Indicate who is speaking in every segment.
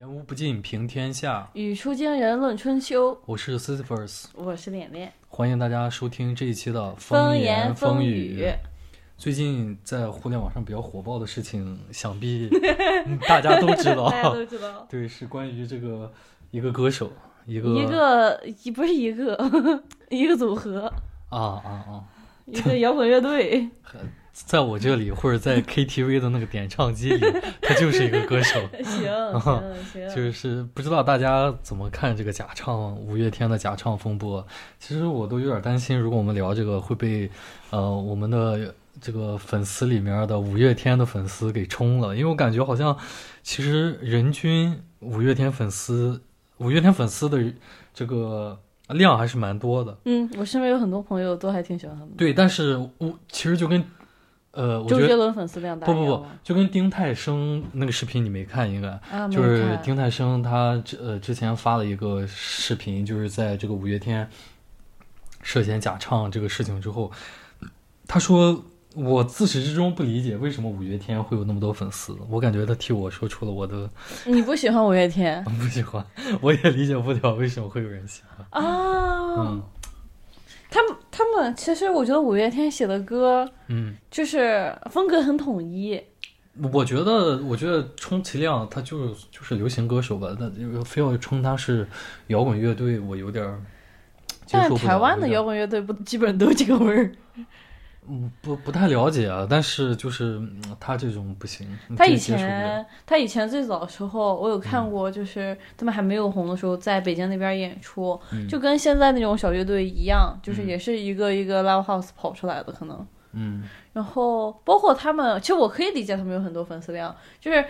Speaker 1: 言无不尽，平天下。
Speaker 2: 语出惊人论春秋，
Speaker 1: 我是 c i s y p h u s
Speaker 2: 我是脸脸。
Speaker 1: 欢迎大家收听这一期的
Speaker 2: 风
Speaker 1: 言
Speaker 2: 言风
Speaker 1: 语。最近在互联网上比较火爆的事情，想必嗯 大家都知道。
Speaker 2: 大家都知道，
Speaker 1: 对，是关于这个一个歌手，一个
Speaker 2: 一个一不是一个 一个组合，
Speaker 1: 啊啊啊，
Speaker 2: 一个摇滚乐队。
Speaker 1: 在我这里或者在 KTV 的那个点唱机里，他就是一个歌手。
Speaker 2: 行 行行，
Speaker 1: 就是不知道大家怎么看这个假唱五月天的假唱风波。其实我都有点担心，如果我们聊这个会被呃我们的这个粉丝里面的五月天的粉丝给冲了，因为我感觉好像其实人均五月天粉丝五月天粉丝的这个量还是蛮多的。
Speaker 2: 嗯，我身边有很多朋友都还挺喜欢他们。
Speaker 1: 对，但是我其实就跟。呃，我觉得
Speaker 2: 周杰伦粉丝量大。
Speaker 1: 不不不，就跟丁太升那个视频你没看应该，就是丁太升他之呃之前发了一个视频，就是在这个五月天涉嫌假唱这个事情之后，他说我自始至终不理解为什么五月天会有那么多粉丝，我感觉他替我说出了我的。
Speaker 2: 你不喜欢五月天？
Speaker 1: 不喜欢，我也理解不了为什么会有人喜欢
Speaker 2: 啊。
Speaker 1: 嗯。
Speaker 2: 他们他们其实，我觉得五月天写的歌，
Speaker 1: 嗯，
Speaker 2: 就是风格很统一。
Speaker 1: 我觉得，我觉得充其量他就是就是流行歌手吧，那非要称他是摇滚乐队，我有点
Speaker 2: 但是台湾的摇滚乐队不基本都这个味儿。
Speaker 1: 嗯，不不太了解啊，但是就是他这种不行。
Speaker 2: 他以前他以前最早的时候，我有看过，就是他们还没有红的时候，在北京那边演出，就跟现在那种小乐队一样，就是也是一个一个 live house 跑出来的可能。
Speaker 1: 嗯。
Speaker 2: 然后包括他们，其实我可以理解他们有很多粉丝量，就是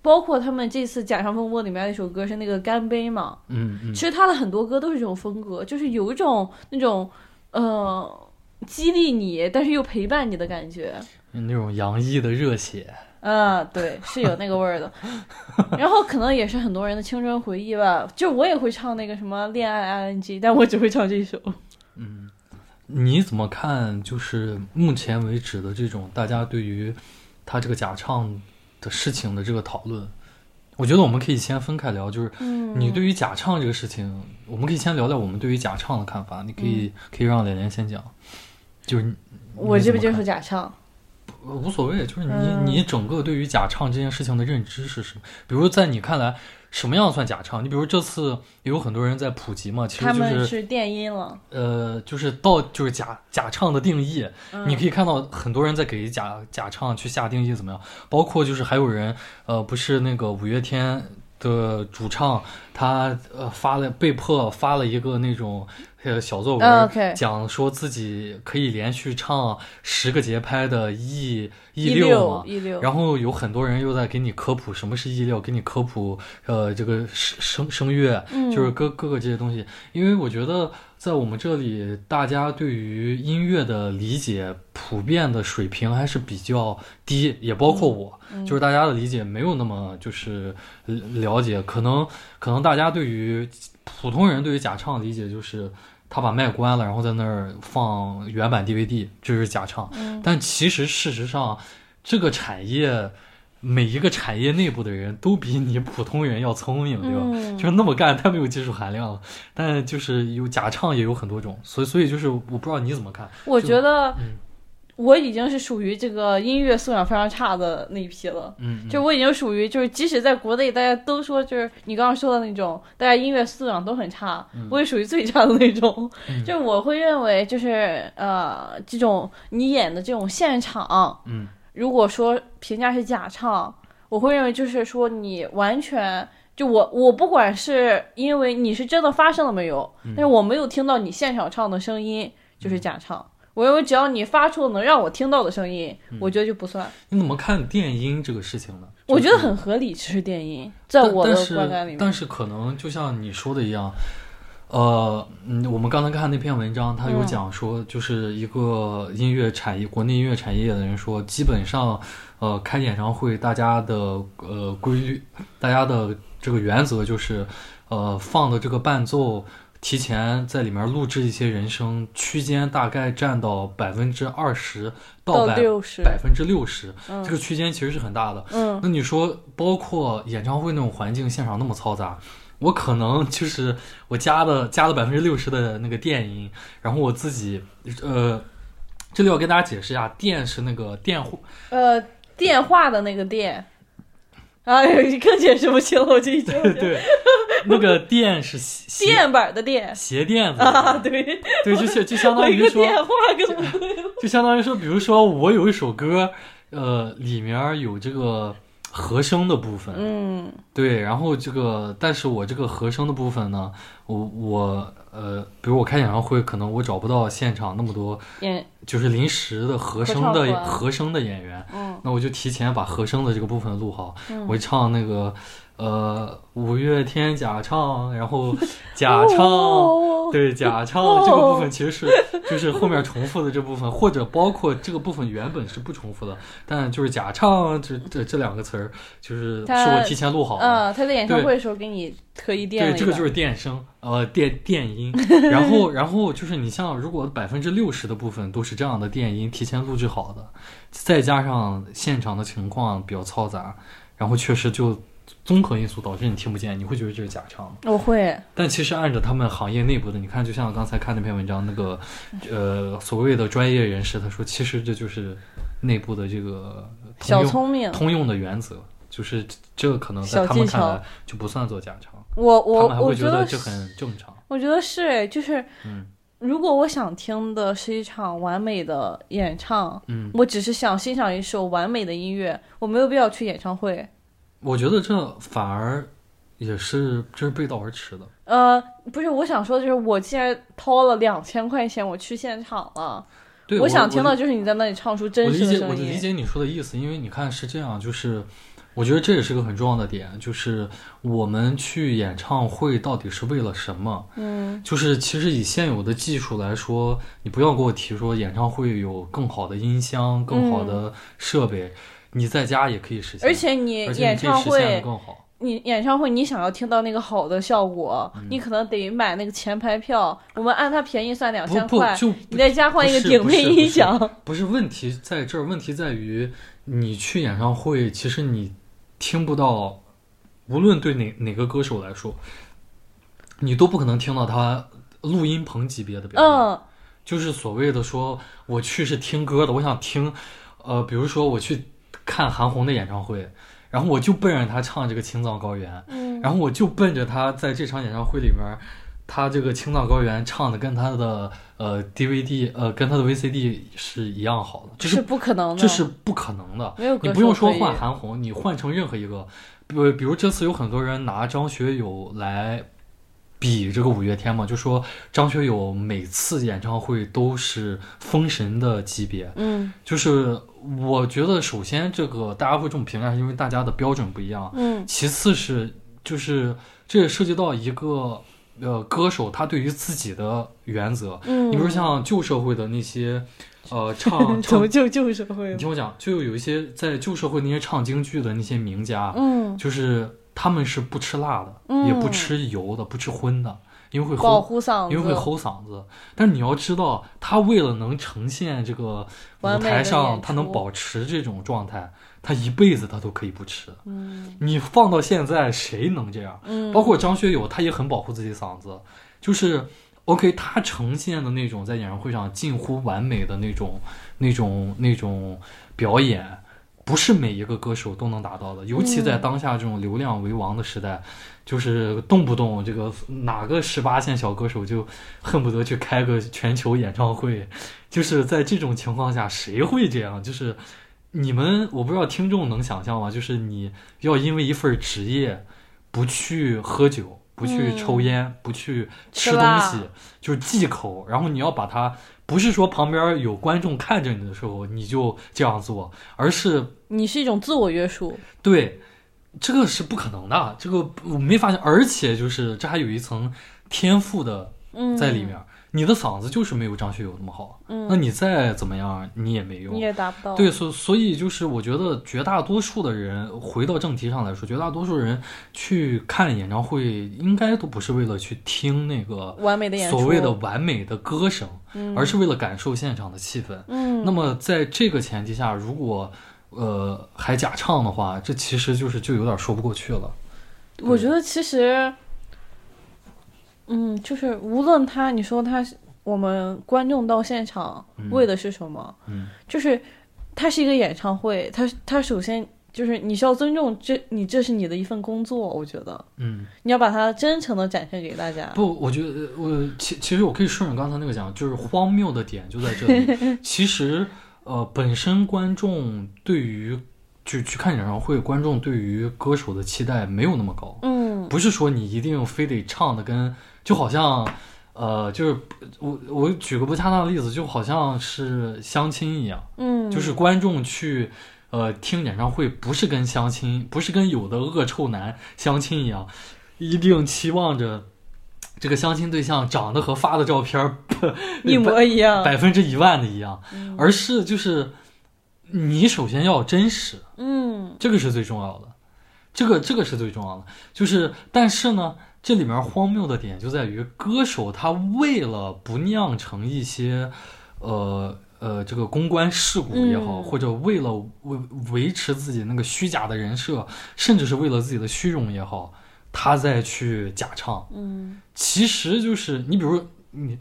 Speaker 2: 包括他们这次《假唱风波》里面那首歌是那个干杯嘛。
Speaker 1: 嗯嗯。
Speaker 2: 其实他的很多歌都是这种风格，就是有一种那种呃。激励你，但是又陪伴你的感觉，
Speaker 1: 那种洋溢的热血，
Speaker 2: 嗯，对，是有那个味儿的。然后可能也是很多人的青春回忆吧。就我也会唱那个什么《恋爱 ING》，但我只会唱这首。
Speaker 1: 嗯，你怎么看？就是目前为止的这种大家对于他这个假唱的事情的这个讨论，我觉得我们可以先分开聊。就是你对于假唱这个事情，我们可以先聊聊我们对于假唱的看法。你可以可以让连连先讲。就是
Speaker 2: 我接不接受假唱，
Speaker 1: 无所谓。就是你你整个对于假唱这件事情的认知是什么？比如在你看来，什么样算假唱？你比如这次也有很多人在普及嘛，其实就是
Speaker 2: 是电音了。
Speaker 1: 呃，就是到就是假假唱的定义，你可以看到很多人在给假假唱去下定义怎么样？包括就是还有人呃，不是那个五月天的主唱，他呃发了被迫发了一个那种。呃，小作文讲说自己可以连续唱十个节拍的 E E
Speaker 2: 六
Speaker 1: 嘛，然后有很多人又在给你科普什么是 E 六，给你科普呃这个声声声乐，就是各各个这些东西。因为我觉得在我们这里，大家对于音乐的理解普遍的水平还是比较低，也包括我，就是大家的理解没有那么就是了解，可能可能大家对于。普通人对于假唱的理解就是，他把麦关了，然后在那儿放原版 DVD，这是假唱。但其实事实上，这个产业每一个产业内部的人都比你普通人要聪明，对吧？就是那么干太没有技术含量了。但就是有假唱也有很多种，所以所以就是我不知道你怎么看。
Speaker 2: 我觉得。我已经是属于这个音乐素养非常差的那一批了，
Speaker 1: 嗯，
Speaker 2: 就我已经属于就是即使在国内大家都说就是你刚刚说的那种，大家音乐素养都很差，我也属于最差的那种，就我会认为就是呃这种你演的这种现场，
Speaker 1: 嗯，
Speaker 2: 如果说评价是假唱，我会认为就是说你完全就我我不管是因为你是真的发生了没有，但是我没有听到你现场唱的声音就是假唱。我认为只要你发出能让我听到的声音，我觉得就不算。
Speaker 1: 你怎么看电音这个事情呢？
Speaker 2: 我觉得很合理，其实电音在我的观感里面。
Speaker 1: 但是可能就像你说的一样，呃，嗯，我们刚才看那篇文章，他有讲说，就是一个音乐产业，国内音乐产业的人说，基本上，呃，开演唱会，大家的呃规律，大家的这个原则就是，呃，放的这个伴奏。提前在里面录制一些人声，区间大概占到百分之二十
Speaker 2: 到
Speaker 1: 百百分之六十，
Speaker 2: 嗯
Speaker 1: 这个区间其实是很大的。
Speaker 2: 嗯
Speaker 1: 那你说，包括演唱会那种环境，现场那么嘈杂，我可能就是我加的加了百分之六十的那个电音，然后我自己呃，这里要跟大家解释一下，电是那个电话，
Speaker 2: 呃，电话的那个电。啊，更解释不清了，我这一听
Speaker 1: 对对，那个垫是鞋
Speaker 2: 垫板的垫。
Speaker 1: 鞋垫子，
Speaker 2: 啊，对，
Speaker 1: 对，就相就相当于说，
Speaker 2: 电话。
Speaker 1: 就相当于说，比如说我有一首歌，呃，里面有这个和声的部分，
Speaker 2: 嗯。
Speaker 1: 对，然后这个，但是我这个和声的部分呢，我我呃，比如我开演唱会，可能我找不到现场那么多，就是临时的和声的和声的演员，
Speaker 2: 嗯。
Speaker 1: 那我就提前把和声的这个部分录好，
Speaker 2: 嗯。
Speaker 1: 我唱那个呃五月天假唱，然后假唱。
Speaker 2: 哦
Speaker 1: 对假唱这个部分其实是就是后面重复的这部分，或者包括这个部分原本是不重复的，但就是假唱这这这两个词儿就是是我提前录好的。
Speaker 2: 嗯，他在演唱会的时候给你特意垫了
Speaker 1: 对，这个就是电声，呃，电电音。然后，然后就是你像如果百分之六十的部分都是这样的电音提前录制好的，再加上现场的情况比较嘈杂，然后确实就综合因素导致你听不见，你会觉得这是假唱。
Speaker 2: 我会，
Speaker 1: 但其实按照他们行业内部的，你看，就像刚才看那篇文章，那个呃所谓的专业人士他说，其实这就是内部的这个通
Speaker 2: 小
Speaker 1: 用
Speaker 2: 聪明。
Speaker 1: 通用的原则，就是这个可能在他们看来就不算做假唱。
Speaker 2: 我我我
Speaker 1: 会觉得这很正常。
Speaker 2: 我觉得是，就是
Speaker 1: 嗯
Speaker 2: 如果我想听的是一场完美的演唱，
Speaker 1: 嗯，
Speaker 2: 我只是想欣赏一首完美的音乐，我没有必要去演唱会。
Speaker 1: 我觉得这反而也是这是背道而驰的。
Speaker 2: 呃，不是，我想说的就是，我既然掏了两千块钱，我去现场了，
Speaker 1: 对，
Speaker 2: 我想听到就是你在那里唱出真实的声音。
Speaker 1: 理解你说的意思，因为你看是这样，就是我觉得这也是个很重要的点，就是我们去演唱会到底是为了什么？
Speaker 2: 嗯
Speaker 1: 就是其实以现有的技术来说，你不要给我提说演唱会有更好的音箱、更好的设备，你在家也可以实现，
Speaker 2: 而且你演唱会，
Speaker 1: 更好。
Speaker 2: 你演唱会，你想要听到那个好的效果，
Speaker 1: 嗯
Speaker 2: 你可能得买那个前排票。我们按它便宜算两千块，
Speaker 1: 就
Speaker 2: 你在家换一个顶配音响。
Speaker 1: 不是问题在这儿，问题在于你去演唱会，其实你听不到，无论对哪哪个歌手来说，你都不可能听到他录音棚级别的表演。
Speaker 2: 嗯
Speaker 1: 就是所谓的说，我去是听歌的，我想听，呃，比如说我去看韩红的演唱会，然后我就奔着他唱这个《青藏高原》，
Speaker 2: 嗯，
Speaker 1: 然后我就奔着他在这场演唱会里面，他这个《青藏高原》唱的跟他的呃 DVD 呃跟他的 VCD 是一样好的，这
Speaker 2: 是
Speaker 1: 是
Speaker 2: 不可能的，
Speaker 1: 这是不可能的。
Speaker 2: 没有
Speaker 1: 你不用说换韩红，你换成任何一个，比比如这次有很多人拿张学友来比这个五月天嘛，就说张学友每次演唱会都是封神的级别。
Speaker 2: 嗯
Speaker 1: 就是我觉得，首先这个大家会这么评价，是因为大家的标准不一样。
Speaker 2: 嗯
Speaker 1: 其次是就是这也涉及到一个呃歌手他对于自己的原则。
Speaker 2: 嗯，
Speaker 1: 你比如像旧社会的那些呃唱 唱
Speaker 2: 怎么就旧社会
Speaker 1: 你？听我讲，就有一些在旧社会那些唱京剧的那些名家，
Speaker 2: 嗯，
Speaker 1: 就是他们是不吃辣的，
Speaker 2: 嗯
Speaker 1: 也不吃油的，不吃荤的，因为会
Speaker 2: 保
Speaker 1: 齁，
Speaker 2: 护嗓子，
Speaker 1: 因为会吼嗓子。但是你要知道，他为了能呈现这个舞台上，他能保持这种状态，他一辈子他都可以不吃。
Speaker 2: 嗯
Speaker 1: 你放到现在，谁能这样？
Speaker 2: 嗯，
Speaker 1: 包括张学友，他也很保护自己嗓子，就是 OK，他呈现的那种在演唱会上近乎完美的那种、那种、那种表演，不是每一个歌手都能达到的。尤其在
Speaker 2: 嗯
Speaker 1: 当下这种流量为王的时代，就是动不动这个哪个十八线小歌手就恨不得去开个全球演唱会，就是在这种情况下，谁会这样？就是。你们我不知道听众能想象吗？就是你要因为一份职业，不去喝酒，不去抽烟，不去吃东西，就是忌口。然后你要把它，不是说旁边有观众看着你的时候你就这样做，而是
Speaker 2: 你是一种自我约束，
Speaker 1: 对，这个是不可能的，这个我没发现。而且就是这还有一层天赋的
Speaker 2: 嗯，
Speaker 1: 在里面，你的嗓子就是没有张学友那么好，
Speaker 2: 嗯，
Speaker 1: 那你再怎么样，你也没用，
Speaker 2: 你也达不到。
Speaker 1: 对，所所以就是我觉得绝大多数的人，回到正题上来说，绝大多数人去看演唱会，应该都不是为了去听那个
Speaker 2: 完美的演，
Speaker 1: 所谓的完美的歌声，
Speaker 2: 嗯
Speaker 1: 而是为了感受现场的气氛。
Speaker 2: 嗯，
Speaker 1: 那么在这个前提下，如果呃还假唱的话，这其实就是就有点说不过去了。
Speaker 2: 我觉得其实，嗯，就是无论他，你说他是我们观众到现场
Speaker 1: 嗯
Speaker 2: 为的是什么，
Speaker 1: 嗯
Speaker 2: 就是他是一个演唱会，他他首先就是你需要尊重这你这是你的一份工作，我觉得
Speaker 1: 嗯，
Speaker 2: 你要把它真诚的展现给大家。
Speaker 1: 不，我觉得我其其实我可以顺着刚才那个讲，就是荒谬的点就在这里。其实呃，本身观众对于就去看演唱会，观众对于歌手的期待没有那么高，
Speaker 2: 嗯
Speaker 1: 不是说你一定非得唱的跟就好像。呃，就是我我举个不恰当的例子，就好像是相亲一样，
Speaker 2: 嗯，
Speaker 1: 就是观众去呃听演唱会，不是跟相亲，不是跟有的恶臭男相亲一样，一定期望着这个相亲对象长得和发的照片
Speaker 2: 一模一样。
Speaker 1: 百分之一万的一样，
Speaker 2: 嗯。
Speaker 1: 而是就是你首先要真实，
Speaker 2: 嗯。
Speaker 1: 这个是最重要的，这个这个是最重要的，就是但是呢，这里面荒谬的点就在于歌手他为了不酿成一些，呃呃这个公关事故也好，
Speaker 2: 嗯。
Speaker 1: 或者为了维维持自己那个虚假的人设，甚至是为了自己的虚荣也好，他再去假唱，
Speaker 2: 嗯
Speaker 1: 其实就是你比如你。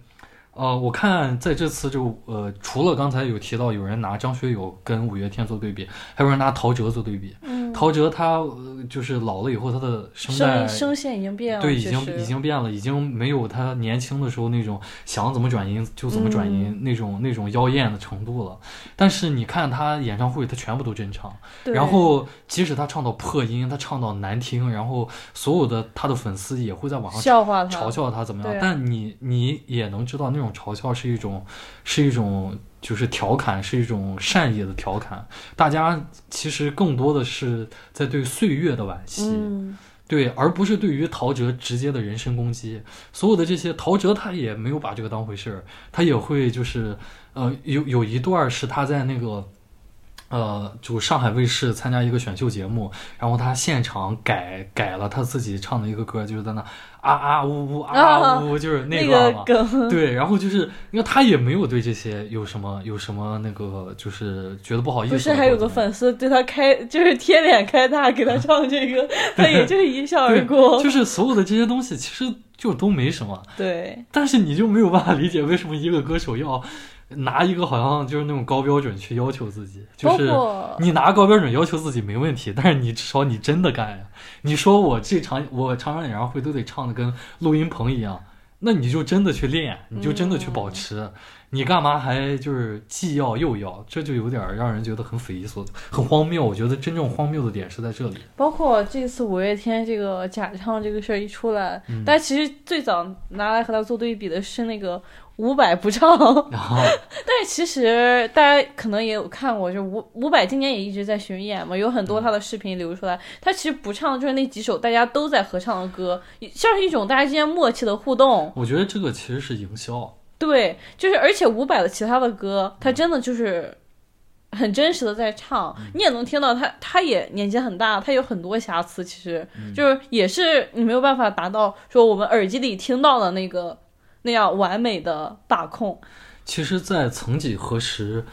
Speaker 1: 呃，我看在这次就呃，除了刚才有提到有人拿张学友跟五月天做对比，还有人拿陶喆做对比。陶喆他、呃就是老了以后，他的声
Speaker 2: 声
Speaker 1: 带
Speaker 2: 声线已经变了，
Speaker 1: 对已经已经变了，已经没有他年轻的时候那种想怎么转音就怎么转音、
Speaker 2: 嗯
Speaker 1: 那种那种妖艳的程度了。但是你看他演唱会，他全部都真唱，然后即使他唱到破音，他唱到难听，然后所有的他的粉丝也会在网上
Speaker 2: 笑话他，
Speaker 1: 嘲笑他怎么样，但你你也能知道那种嘲笑是一种是一种就是调侃，是一种善意的调侃。大家其实更多的是在对岁月的惋惜，
Speaker 2: 嗯
Speaker 1: 对，而不是对于陶喆直接的人身攻击。所有的这些，陶喆他也没有把这个当回事儿，他也会就是呃有有一段儿是他在那个。呃，就上海卫视参加一个选秀节目，然后他现场改改了他自己唱的一个歌，就是在那啊啊呜呜啊啊呜呜，就是
Speaker 2: 那个
Speaker 1: 段嘛。对，然后就是因为他也没有对这些有什么有什么那个，就是觉得不好意思。
Speaker 2: 不是还有个粉丝对他开，就是贴脸开大给他唱这个，他也就一笑而过。
Speaker 1: 就是所有的这些东西其实就都没什么，
Speaker 2: 对，
Speaker 1: 但是你就没有办法理解为什么一个歌手要拿一个好像就是那种高标准去要求自己，就是你拿高标准要求自己没问题，但是你至少你真的干呀。你说我这场我场场演唱会都得唱的跟录音棚一样，那你就真的去练，你就真的去保持。你干嘛还就是既要又要？这就有点让人觉得很匪夷所思很荒谬。我觉得真正荒谬的点是在这里。
Speaker 2: 包括这次五月天这个假唱这个事儿一出来，
Speaker 1: 嗯
Speaker 2: 但其实最早拿来和他做对比的是那个伍佰不唱，
Speaker 1: 然后
Speaker 2: 但是其实大家可能也有看过，就伍伍佰今年也一直在巡演嘛，有很多他的视频流出来，他其实不唱的就是那几首大家都在合唱的歌，像是一种大家之间默契的互动。
Speaker 1: 我觉得这个其实是营销。
Speaker 2: 对，就是而且伍佰的其他的歌，他真的就是很真实的在唱，你也能听到他，他也年纪很大，他有很多瑕疵，其实就是也是你没有办法达到说我们耳机里听到的那个那样完美的把控。
Speaker 1: 其实，在曾几何时，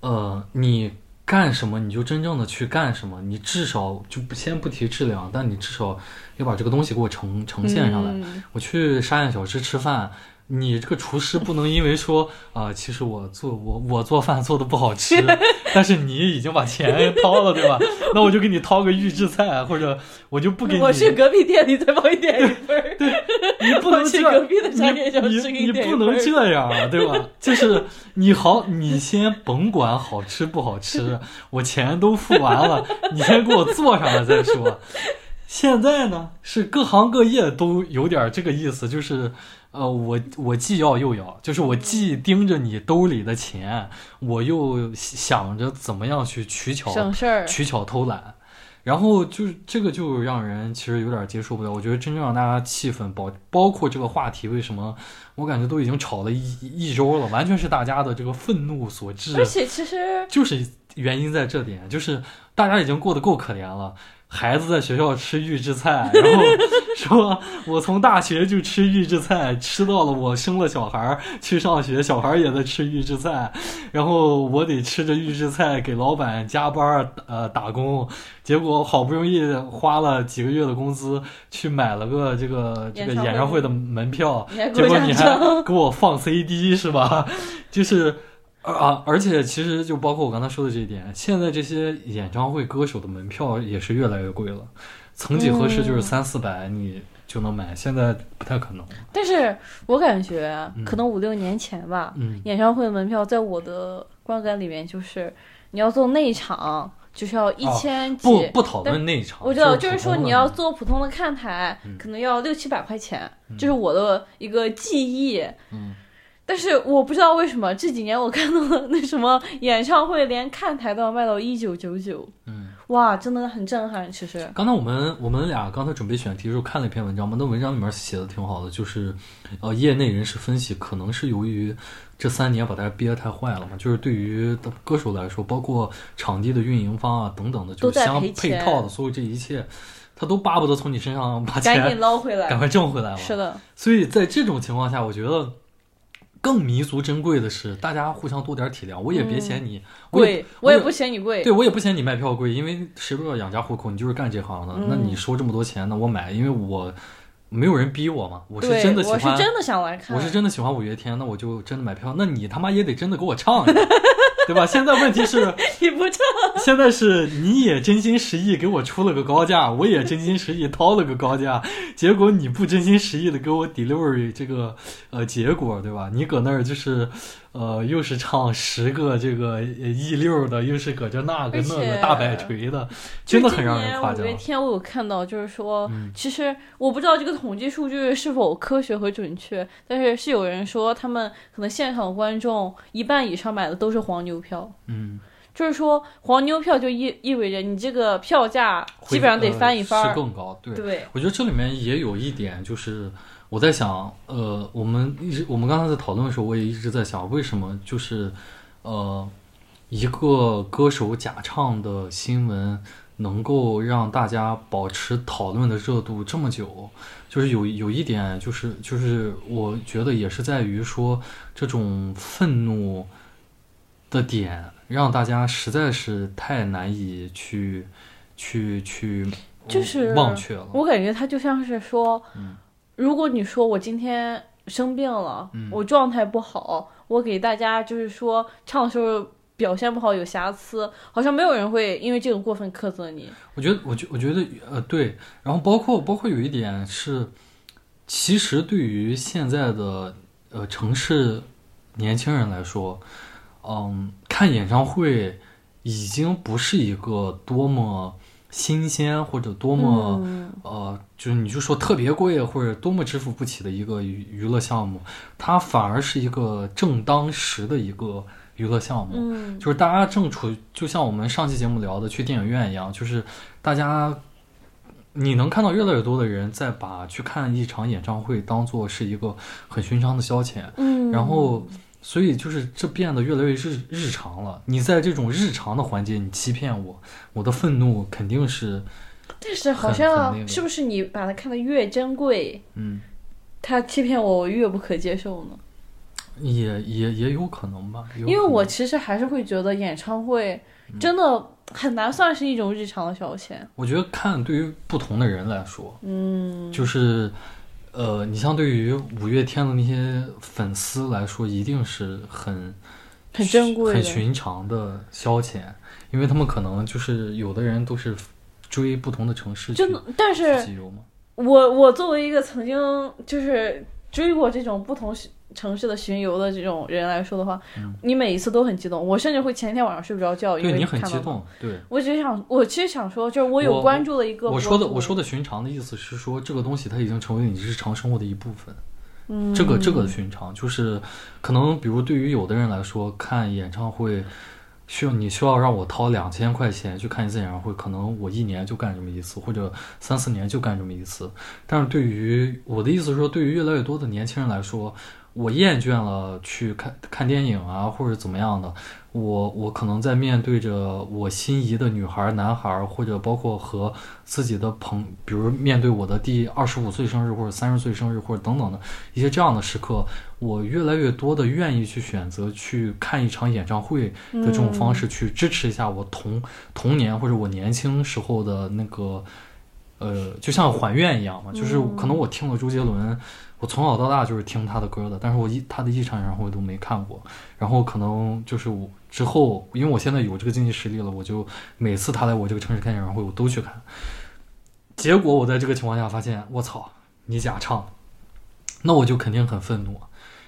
Speaker 1: 呃，你干什么你就真正的去干什么，你至少就不先不提质量，但你至少要把这个东西给我呈呈现上来。
Speaker 2: 嗯
Speaker 1: 我去沙县小吃吃饭，你这个厨师不能因为说啊、其实我做我我做饭做的不好吃，但是你已经把钱掏了，对吧？那我就给你掏个预制菜，或者我就不给你。
Speaker 2: 我去隔壁店你再帮我点一份对。
Speaker 1: 你不能
Speaker 2: 去
Speaker 1: 这
Speaker 2: 隔壁的
Speaker 1: 你不能这样啊，对吧？就是你好，你先甭管好吃不好吃，我钱都付完了，你先给我做上了再说。现在呢，是各行各业都有点这个意思，就是，呃，我我既要又要，就是我既盯着你兜里的钱，我又想着怎么样去取巧
Speaker 2: 省事儿。
Speaker 1: 取巧偷懒。然后就是这个就让人其实有点接受不了。我觉得真正让大家气愤，包包括这个话题，为什么我感觉都已经吵了一一周了，完全是大家的这个愤怒所致。
Speaker 2: 而且其实
Speaker 1: 就是原因在这点，就是大家已经过得够可怜了。孩子在学校吃预制菜，然后说我从大学就吃预制菜，吃到了我生了小孩儿去上学，小孩儿也在吃预制菜，然后我得吃着预制菜给老板加班呃打工，结果好不容易花了几个月的工资去买了个这个这个
Speaker 2: 演唱会
Speaker 1: 的门票，结果你还给我放 CD 是吧？就是。啊，而且其实就包括我刚才说的这一点，现在这些演唱会歌手的门票也是越来越贵了。曾几何时就是
Speaker 2: 嗯
Speaker 1: 三四百你就能买，现在不太可能。
Speaker 2: 但是我感觉可能五六年前吧，
Speaker 1: 嗯
Speaker 2: 演唱会的门票在我的观感里面就是你要做内场，就是要一千几。
Speaker 1: 不不讨论那一场，
Speaker 2: 我知道，
Speaker 1: 就
Speaker 2: 就是说你要做普通的看台，
Speaker 1: 嗯
Speaker 2: 可能要六七百块钱，这是我的一个记忆。
Speaker 1: 嗯
Speaker 2: 但是我不知道为什么这几年我看到了那什么演唱会，连看台都要卖到一九九九，
Speaker 1: 嗯。
Speaker 2: 哇，真的很震撼。其实，
Speaker 1: 刚才我们我们俩刚才准备选题的时候看了一篇文章嘛，那文章里面写的挺好的，就是呃，业内人士分析，可能是由于这三年把大家憋得太坏了嘛，就是对于歌手来说，包括场地的运营方啊等等的，就是相配套的所有这一切，他都巴不得从你身上把
Speaker 2: 赶紧
Speaker 1: 钱
Speaker 2: 捞回来。
Speaker 1: 赶快挣回来了。
Speaker 2: 是的，
Speaker 1: 所以在这种情况下，我觉得更弥足珍贵的是，大家互相多点体谅。我也别嫌你、我也
Speaker 2: 贵，我也不嫌你贵。
Speaker 1: 对我也不嫌你卖票贵，因为谁都要养家糊口，你就是干这行的，
Speaker 2: 嗯
Speaker 1: 那你收这么多钱，那我买，因为我没有人逼我嘛，我是，真的喜欢，
Speaker 2: 我是真的想来看。
Speaker 1: 我是真的喜欢五月天，那我就真的买票，那你他妈也得真的给我唱呀，对吧？现在问题是，
Speaker 2: 你不挣，
Speaker 1: 现在是你也真心实意给我出了个高价，我也真心实意掏了个高价，结果你不真心实意的给我 delivery 这个呃结果，对吧？你搁那儿就是呃又是唱十个这个呃一溜的，又是搁这那个那个大摆锤的，真的很让人夸张
Speaker 2: 就今年五月。天我有看到，就是说，
Speaker 1: 嗯
Speaker 2: 其实我不知道这个统计数据是否科学和准确，但是是有人说他们可能现场观众一半以上买的都是黄牛票。
Speaker 1: 嗯，
Speaker 2: 就是说，黄牛票就意意味着你这个票价基本上得翻一番
Speaker 1: 呃、是。更高，对。
Speaker 2: 对，
Speaker 1: 我觉得这里面也有一点，就是我在想，呃，我们一直我们刚才在讨论的时候，我也一直在想，为什么就是呃，一个歌手假唱的新闻能够让大家保持讨论的热度这么久？就是有有一点，就是就是我觉得也是在于说这种愤怒的点，让大家实在是太难以去去去
Speaker 2: 就是
Speaker 1: 忘却了。
Speaker 2: 我感觉他就像是说，
Speaker 1: 嗯
Speaker 2: 如果你说我今天生病了，
Speaker 1: 嗯
Speaker 2: 我状态不好，我给大家就是说唱的时候表现不好有瑕疵，好像没有人会因为这个过分苛责你。
Speaker 1: 我觉得，我觉我觉得，呃，对，然后包括包括有一点是，其实对于现在的呃城市年轻人来说，嗯，看演唱会已经不是一个多么新鲜或者多么、
Speaker 2: 嗯。
Speaker 1: 呃，就是你就说特别贵或者多么支付不起的一个娱娱乐项目，它反而是一个正当时的一个娱乐项目。
Speaker 2: 嗯，
Speaker 1: 就是大家正处，就像我们上期节目聊的去电影院一样，就是大家你能看到越来越多的人在把去看一场演唱会当做是一个很寻常的消遣，
Speaker 2: 嗯，
Speaker 1: 然后所以就是这变得越来越日日常了。你在这种日常的环节，你欺骗我，我的愤怒肯定是
Speaker 2: 但是好像是不是你把它看得越珍贵，
Speaker 1: 嗯，
Speaker 2: 他欺骗我，我越不可接受呢？
Speaker 1: 也也也有可能吧，有
Speaker 2: 因为我其实还是会觉得演唱会
Speaker 1: 嗯
Speaker 2: 真的很难算是一种日常的消遣。
Speaker 1: 我觉得看对于不同的人来说，
Speaker 2: 嗯，
Speaker 1: 就是，呃，你像对于五月天的那些粉丝来说，一定是很
Speaker 2: 很珍贵。
Speaker 1: 很寻常的消遣，因为他们可能就是有的人都是追不同的城市去
Speaker 2: 真的，但是。我我作为一个曾经就是追过这种不同城市的巡游的这种人来说的话，
Speaker 1: 嗯
Speaker 2: 你每一次都很激动，我甚至会前一天晚上睡不着觉，因为
Speaker 1: 你很。激动，对
Speaker 2: 我只是想，我其实想说，就是我有关注的一个
Speaker 1: 我说的我说的寻常的意思是说，这个东西它已经成为你日常生活的一部分。
Speaker 2: 嗯，
Speaker 1: 这个这个寻常，就是可能比如对于有的人来说，看演唱会，需要你需要让我掏两千块钱去看一次演唱会，可能我一年就干这么一次，或者三四年就干这么一次。但是对于我的意思是说，对于越来越多的年轻人来说，我厌倦了去看看电影啊，或者怎么样的。我我可能在面对着我心仪的女孩、男孩，或者包括和自己的朋，比如面对我的第二十五岁生日或者三十岁生日或者等等的一些这样的时刻，我越来越多的愿意去选择去看一场演唱会的这种方式，去支持一下我童童年或者我年轻时候的那个，呃，就像还愿一样嘛，就是可能我听了周杰伦。我从小到大就是听他的歌的，但是我一他的一场演唱会都没看过。然后可能就是我之后，因为我现在有这个经济实力了，我就每次他来我这个城市开演唱会，我都去看。结果我在这个情况下发现，我操，你假唱，那我就肯定很愤怒，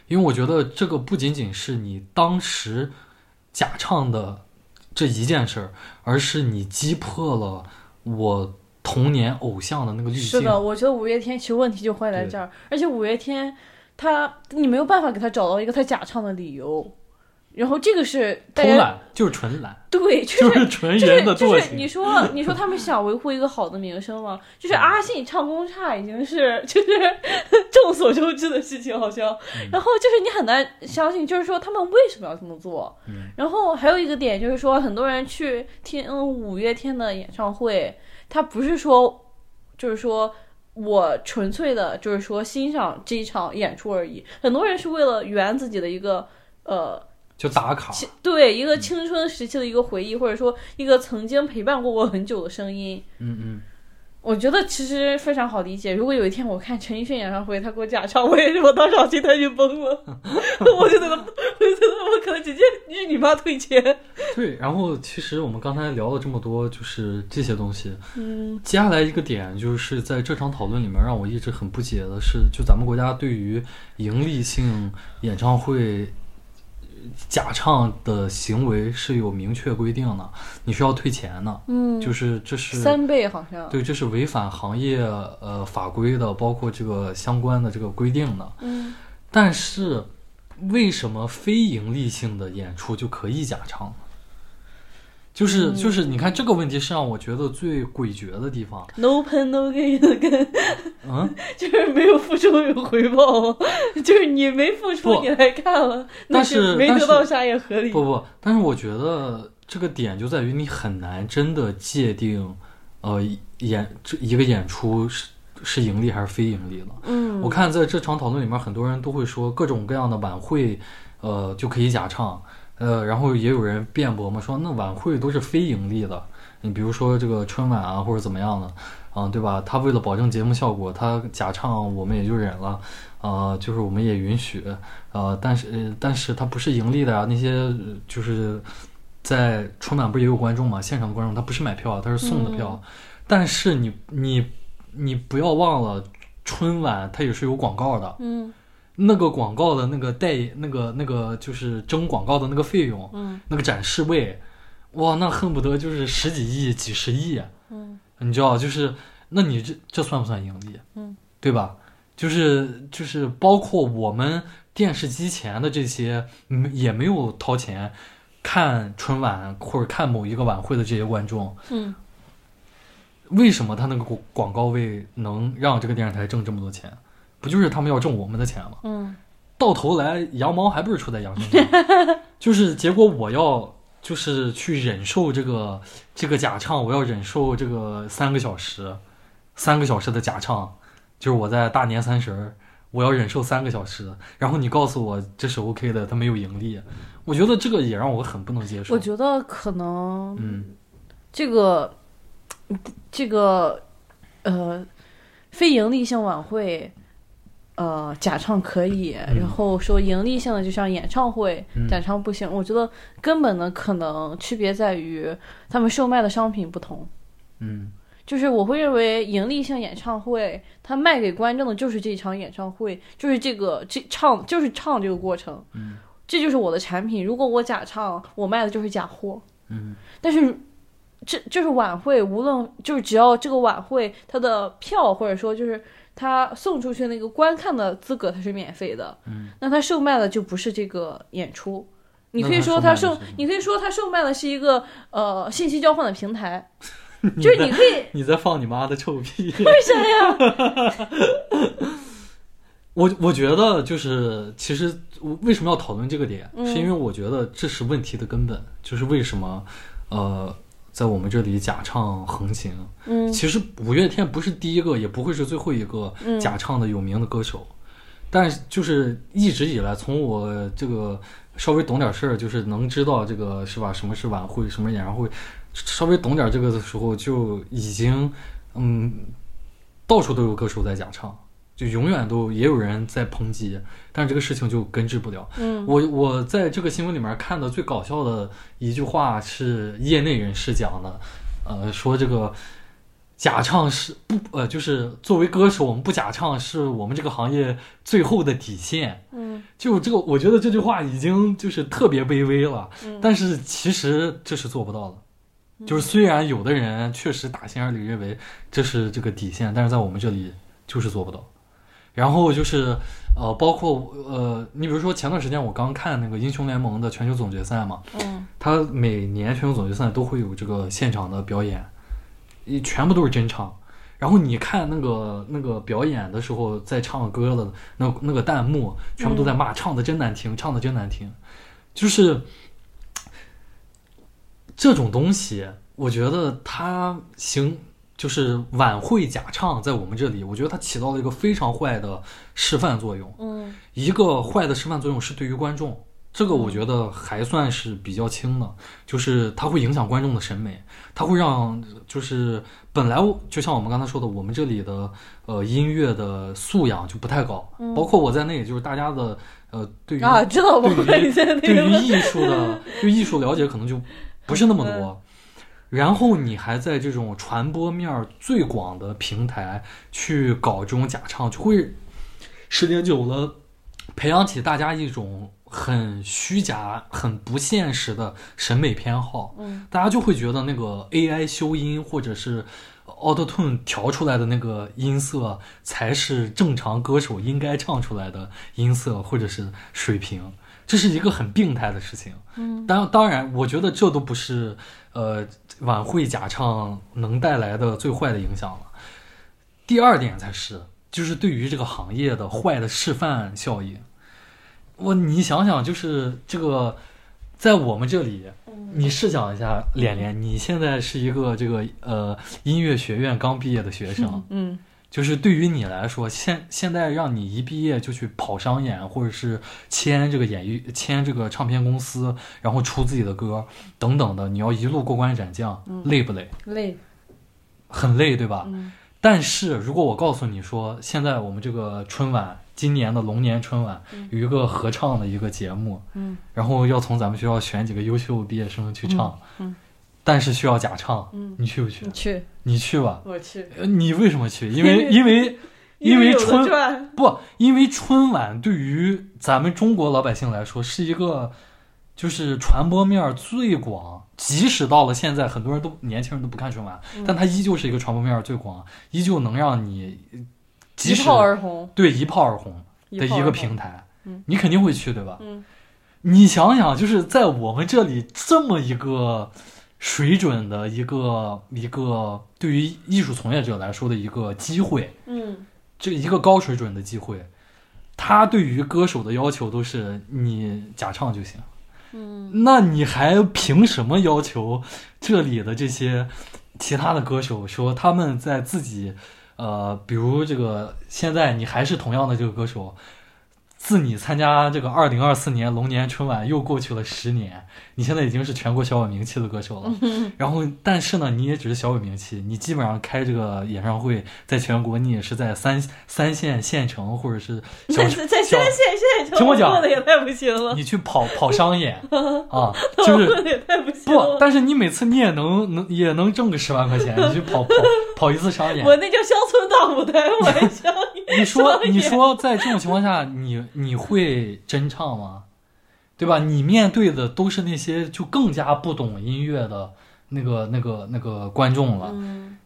Speaker 1: 因为我觉得这个不仅仅是你当时假唱的这一件事儿，而是你击破了我。童年偶像的那个滤镜
Speaker 2: 是的，我觉得五月天其实问题就坏在这儿，而且五月天他你没有办法给他找到一个他假唱的理由，然后这个是
Speaker 1: 偷懒，就是纯懒，
Speaker 2: 对，
Speaker 1: 就是 纯人的
Speaker 2: 惰性。你说你说他们想维护一个好的名声吗？就是阿信唱功差已经是 就是众所周知的事情，好像，然后就是你很难相信，就是说他们为什么要这么做？然后还有一个点就是说，很多人去听五月天的演唱会。他不是说，就是说我纯粹的，就是说欣赏这一场演出而已。很多人是为了圆自己的一个呃，
Speaker 1: 就打卡，
Speaker 2: 对一个青春时期的一个回忆，或者说一个曾经陪伴过我很久的声音。
Speaker 1: 嗯嗯。
Speaker 2: 我觉得其实非常好理解。如果有一天我看陈奕迅演唱会，他给我假唱，我也是我当场心态就崩了。我就觉得，我就觉得我可能直接去你妈退钱。
Speaker 1: 对，然后其实我们刚才聊了这么多，就是这些东西。
Speaker 2: 嗯。
Speaker 1: 接下来一个点就是在这场讨论里面让我一直很不解的是，就咱们国家对于盈利性演唱会。假唱的行为是有明确规定的，你是要退钱的。
Speaker 2: 嗯，
Speaker 1: 就是这是
Speaker 2: 三倍，好像
Speaker 1: 对，这是违反行业呃法规的，包括这个相关的这个规定的。
Speaker 2: 嗯，
Speaker 1: 但是为什么非盈利性的演出就可以假唱？就是就是，你看这个问题是让我觉得最诡谲的地方。
Speaker 2: No pain no gain 的跟，
Speaker 1: 嗯，
Speaker 2: 就是没有付出有回报，就是你没付出你来看了，
Speaker 1: 但
Speaker 2: 是没得到啥也合理。
Speaker 1: 不不，但是我觉得这个点就在于你很难真的界定，呃，演这一个演出是是盈利还是非盈利了。
Speaker 2: 嗯，
Speaker 1: 我看在这场讨论里面，很多人都会说各种各样的晚会，呃，就可以假唱。呃，然后也有人辩驳嘛，说那晚会都是非盈利的，你比如说这个春晚啊，或者怎么样的，啊，对吧？他为了保证节目效果，他假唱我们也就忍了，啊，就是我们也允许，呃，但是但是他不是盈利的啊，那些就是在春晚不是也有观众嘛，现场的观众他不是买票，他是送的票，但是你你你不要忘了，春晚它也是有广告的，
Speaker 2: 嗯。
Speaker 1: 那个广告的那个代那个那个就是征广告的那个费用，
Speaker 2: 嗯，
Speaker 1: 那个展示位，哇，那恨不得就是十几亿、几十亿，
Speaker 2: 嗯，
Speaker 1: 你知道，就是那你这这算不算盈利？
Speaker 2: 嗯，
Speaker 1: 对吧？就是就是包括我们电视机前的这些，嗯，也没有掏钱看春晚或者看某一个晚会的这些观众，
Speaker 2: 嗯，
Speaker 1: 为什么他那个广广告位能让这个电视台挣这么多钱？不就是他们要挣我们的钱吗？
Speaker 2: 嗯，
Speaker 1: 到头来羊毛还不是出在羊身上，就是结果我要就是去忍受这个这个假唱，我要忍受这个三个小时，三个小时的假唱，就是我在大年三十儿，我要忍受三个小时，然后你告诉我这是 OK 的，他没有盈利，我觉得这个也让我很不能接受。
Speaker 2: 我觉得可能，
Speaker 1: 嗯，
Speaker 2: 这个这个呃非盈利性晚会。呃，假唱可以，然后说盈利性的，就像演唱会，假唱不行。我觉得根本的可能区别在于他们售卖的商品不同。
Speaker 1: 嗯，
Speaker 2: 就是我会认为盈利性演唱会，它卖给观众的就是这场演唱会，就是这个这唱就是唱这个过程。
Speaker 1: 嗯，
Speaker 2: 这就是我的产品。如果我假唱，我卖的就是假货。
Speaker 1: 嗯，
Speaker 2: 但是这就是晚会，无论就是只要这个晚会它的票或者说就是。他送出去那个观看的资格，它是免费的。
Speaker 1: 嗯，
Speaker 2: 那他售卖的就不是这个演出，你可以说他售你可以说他售卖的是一个呃信息交换的平台，就是你可以
Speaker 1: 你在放你妈的臭屁！
Speaker 2: 为啥呀？
Speaker 1: 我我觉得就是，其实为什么要讨论这个点，
Speaker 2: 嗯
Speaker 1: 是因为我觉得这是问题的根本，就是为什么呃，在我们这里假唱横行。
Speaker 2: 嗯
Speaker 1: 其实五月天不是第一个，也不会是最后一个
Speaker 2: 嗯
Speaker 1: 假唱的有名的歌手，但是就是一直以来，从我这个稍微懂点事儿，就是能知道这个是吧？什么是晚会，什么演唱会，稍微懂点这个的时候，就已经嗯，到处都有歌手在假唱。就永远都也有人在抨击，但是这个事情就根治不了。
Speaker 2: 嗯
Speaker 1: 我我在这个新闻里面看的最搞笑的一句话是业内人士讲的，呃，说这个假唱是不呃，就是作为歌手，我们不假唱是我们这个行业最后的底线。
Speaker 2: 嗯
Speaker 1: 就这个，我觉得这句话已经就是特别卑微了，
Speaker 2: 嗯
Speaker 1: 但是其实这是做不到的。就是虽然有的人确实打心眼里认为这是这个底线，但是在我们这里就是做不到。然后就是呃，包括呃，你比如说前段时间我刚看那个英雄联盟的全球总决赛嘛，
Speaker 2: 嗯
Speaker 1: 它每年全球总决赛都会有这个现场的表演，一全部都是真唱。然后你看那个那个表演的时候，在唱歌的那那个弹幕，全部都在骂、唱的真难听，唱的真难听。就是这种东西，我觉得它行，就是晚会假唱，在我们这里，我觉得它起到了一个非常坏的示范作用。
Speaker 2: 嗯
Speaker 1: 一个坏的示范作用是对于观众，这个我觉得还算是比较轻的，就是它会影响观众的审美，它会让就是本来就像我们刚才说的，我们这里的呃音乐的素养就不太高，包括我在内，就是大家的呃对于、
Speaker 2: 啊，知道我
Speaker 1: 对于对于艺术的对艺术了解可能就不是那么多。然后你还在这种传播面儿最广的平台去搞这种假唱，就会时间久了，培养起大家一种很虚假、很不现实的审美偏好。
Speaker 2: 嗯
Speaker 1: 大家就会觉得那个 AI 修音或者是 Auto Tune 调出来的那个音色才是正常歌手应该唱出来的音色或者是水平，这是一个很病态的事情。
Speaker 2: 嗯
Speaker 1: 当当然，我觉得这都不是呃晚会假唱能带来的最坏的影响了。第二点才是，就是对于这个行业的坏的示范效应。我你想想，就是这个，在我们这里，你试想一下，连连，你现在是一个这个呃音乐学院刚毕业的学生，
Speaker 2: 嗯
Speaker 1: 就是对于你来说，现现在让你一毕业就去跑商演，或者是签这个演艺签这个唱片公司，然后出自己的歌等等的，你要一路过关斩将，累不累？
Speaker 2: 累
Speaker 1: 很累，对吧？
Speaker 2: 嗯
Speaker 1: 但是如果我告诉你说，现在我们这个春晚，今年的龙年春晚有一个合唱的一个节目，
Speaker 2: 嗯
Speaker 1: 然后要从咱们学校选几个优秀毕业生去唱，
Speaker 2: 嗯
Speaker 1: 但是需要假唱，
Speaker 2: 嗯
Speaker 1: 你去不去
Speaker 2: 你？去
Speaker 1: 你去吧。
Speaker 2: 我去，
Speaker 1: 呃你为什么去？因为因为因为春不，因为春晚对于咱们中国老百姓来说是一个，就是传播面最广。即使到了现在，很多人都年轻人都不看春晚，
Speaker 2: 嗯
Speaker 1: 但它依旧是一个传播面最广，依旧能让你
Speaker 2: 一炮而红
Speaker 1: 对一炮而红的一个平台，
Speaker 2: 嗯
Speaker 1: 你肯定会去，对吧？
Speaker 2: 嗯
Speaker 1: 你想想，就是在我们这里这么一个水准的一个一个对于艺术从业者来说的一个机会，
Speaker 2: 嗯
Speaker 1: 这一个高水准的机会，他对于歌手的要求都是你假唱就行。
Speaker 2: 嗯
Speaker 1: 那你还凭什么要求这里的这些其他的歌手说他们在自己，呃，比如这个现在你还是同样的这个歌手，自你参加这个二零二四年龙年春晚又过去了十年，你现在已经是全国小有名气的歌手了。然后，但是呢，你也只是小有名气，你基本上开这个演唱会，在全国你也是在三三线县城或者是 小
Speaker 2: 在三线县城
Speaker 1: 听我讲
Speaker 2: 过得也太不行了，
Speaker 1: 你去跑跑商演 啊，就是
Speaker 2: 也太不行
Speaker 1: 不，但是你每次你也能能也能挣个十万块钱，你去跑跑跑一次商演。
Speaker 2: 我那叫乡村大舞台，我还乡
Speaker 1: 你说你说在这种情况下，你你会真唱吗？对吧？你面对的都是那些就更加不懂音乐的那个那个那个观众了。
Speaker 2: 嗯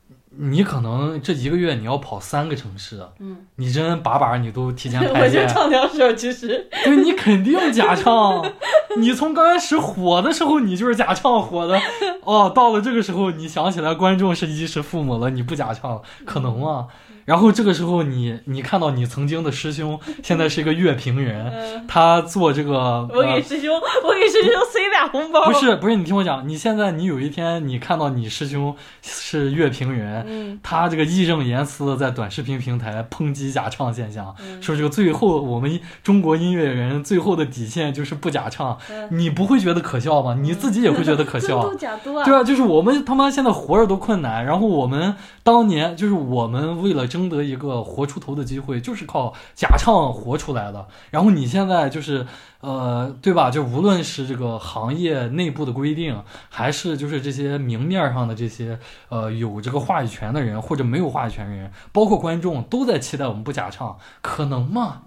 Speaker 1: 你可能这一个月你要跑三个城市，
Speaker 2: 嗯，
Speaker 1: 你真把把你都提前
Speaker 2: 我
Speaker 1: 排练，我
Speaker 2: 就唱两首，其实。
Speaker 1: 对你肯定假唱，你从刚开始火的时候，你就是假唱火的，哦，到了这个时候，你想起来观众是衣食父母了，你不假唱了，可能吗？然后这个时候你，你看到你曾经的师兄 现在是一个乐评人，他做这个，
Speaker 2: 我给师兄，我给师兄塞俩红包。
Speaker 1: 不是不是，你听我讲，你现在你有一天你看到你师兄是乐评人，他这个义正言辞的在短视频平台抨击假唱现象，说这个最后我们中国音乐人最后的底线就是不假唱，你不会觉得可笑吗？你自己也会觉得可笑，对啊，就是我们他妈现在活着都困难，然后我们当年就是我们为了争。争得一个活出头的机会，就是靠假唱活出来的。然后你现在就是，呃，对吧？就无论是这个行业内部的规定，还是就是这些明面上的这些，呃，有这个话语权的人或者没有话语权的人，包括观众，都在期待我们不假唱，可能吗？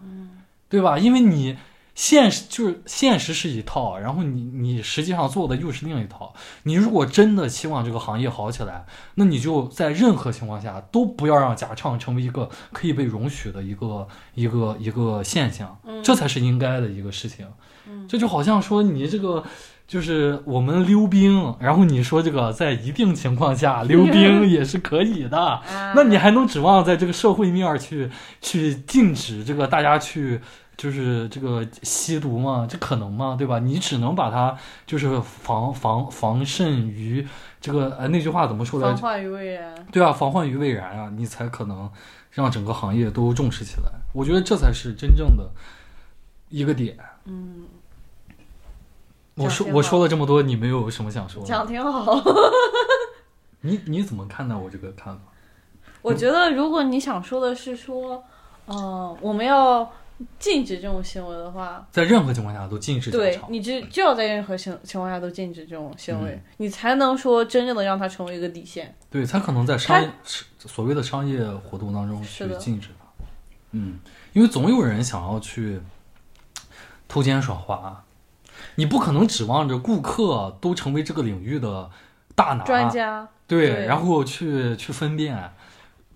Speaker 1: 对吧？因为你。现实就是现实是一套，然后你你实际上做的又是另一套。你如果真的期望这个行业好起来，那你就在任何情况下都不要让假唱成为一个可以被容许的一个一个一个现象，这才是应该的一个事情。这就好像说你这个就是我们溜冰，然后你说这个在一定情况下溜冰 也是可以的，那你还能指望在这个社会面去去禁止这个大家去？就是这个吸毒嘛，这可能吗？对吧？你只能把它就是防防防慎于这个呃那句话怎么说来着？
Speaker 2: 防患于未然。
Speaker 1: 对啊，防患于未然啊，你才可能让整个行业都重视起来。我觉得这才是真正的一个点。
Speaker 2: 嗯。
Speaker 1: 我说我说了这么多，你没有什么想说的？
Speaker 2: 讲挺好。
Speaker 1: 你你怎么看待我这个看法？
Speaker 2: 我觉得，如果你想说的是说，嗯，我们要。禁止这种行为的话，
Speaker 1: 在任何情况下都禁止。
Speaker 2: 对，你就就要在任何情情况下都禁止这种行为，你才能说真正的让它成为一个底线。
Speaker 1: 对，才可能在商所谓的商业活动当中去禁止它。嗯，因为总有人想要去偷奸耍滑，你不可能指望着顾客都成为这个领域的大拿
Speaker 2: 专家。
Speaker 1: 对，然后去去分辨，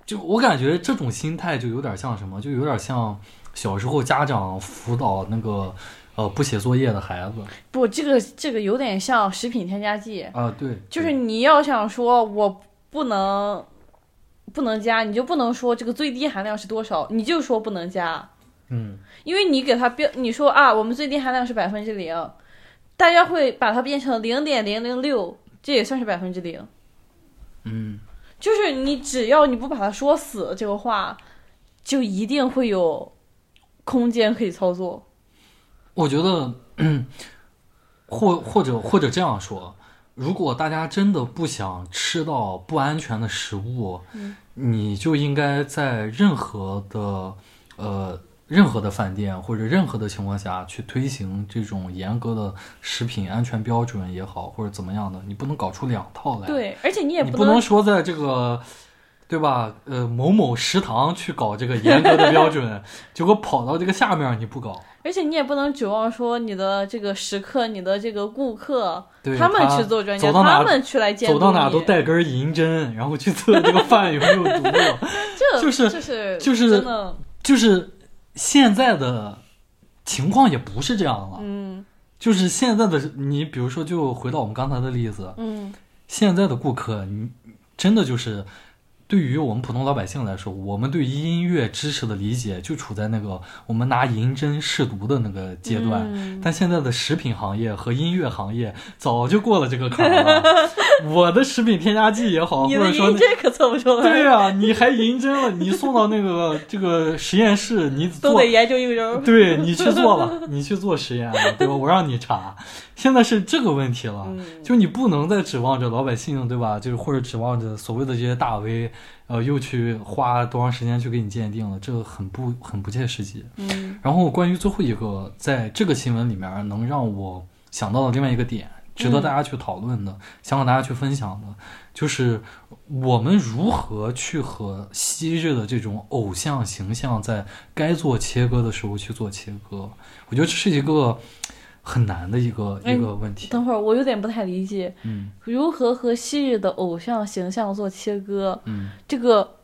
Speaker 1: 就我感觉这种心态就有点像什么，就有点像。小时候家长辅导那个，呃，不写作业的孩子，
Speaker 2: 不，这个这个有点像食品添加剂。
Speaker 1: 啊，对，
Speaker 2: 就是你要想说我不能不能加，你就不能说这个最低含量是多少，你就说不能加，
Speaker 1: 嗯，
Speaker 2: 因为你给他标，你说啊，我们最低含量是百分之零，大家会把它变成零点零零六，这也算是百分之零，
Speaker 1: 嗯，
Speaker 2: 就是你只要你不把它说死这个话，就一定会有。空间可以操作，
Speaker 1: 我觉得，或或者或者这样说，如果大家真的不想吃到不安全的食物，你就应该在任何的呃任何的饭店或者任何的情况下去推行这种严格的食品安全标准也好，或者怎么样的，你不能搞出两套来。
Speaker 2: 对，而且你也
Speaker 1: 不能说在这个。对吧？呃，某某食堂去搞这个严格的标准，结果跑到这个下面你不搞，
Speaker 2: 而且你也不能指望说你的这个食客、你的这个顾客，
Speaker 1: 他
Speaker 2: 们去做专家，他们去来监
Speaker 1: 督走到哪都带根银针，然后去测这个饭有没有毒。
Speaker 2: 这
Speaker 1: 就是
Speaker 2: 就是
Speaker 1: 就是就是现在的情况也不是这样了。
Speaker 2: 嗯，
Speaker 1: 就是现在的你，比如说，就回到我们刚才的例子，
Speaker 2: 嗯，
Speaker 1: 现在的顾客，你真的就是。对于我们普通老百姓来说，我们对音乐知识的理解就处在那个我们拿银针试毒的那个阶段。但现在的食品行业和音乐行业早就过了这个坎了。我的食品添加剂也好，或者说
Speaker 2: 银针可测不出来。
Speaker 1: 对呀，你还银针了？你送到那个 这个实验室，你
Speaker 2: 都得研究一周。
Speaker 1: 对你去做了，你去做实验了，对吧？我让你查。现在是这个问题了，就你不能再指望着老百姓，对吧？就是或者指望着所谓的这些大 V，呃，又去花多长时间去给你鉴定了，这个很不很不切实际。
Speaker 2: 嗯。
Speaker 1: 然后关于最后一个，在这个新闻里面能让我想到的另外一个点，值得大家去讨论的，想和大家去分享的，就是我们如何去和昔日的这种偶像形象在该做切割的时候去做切割。我觉得这是一个。很难的一个一个问题。
Speaker 2: 等会儿，我有点不太理解，
Speaker 1: 嗯，
Speaker 2: 如何和昔日的偶像形象做切割？
Speaker 1: 嗯，
Speaker 2: 这个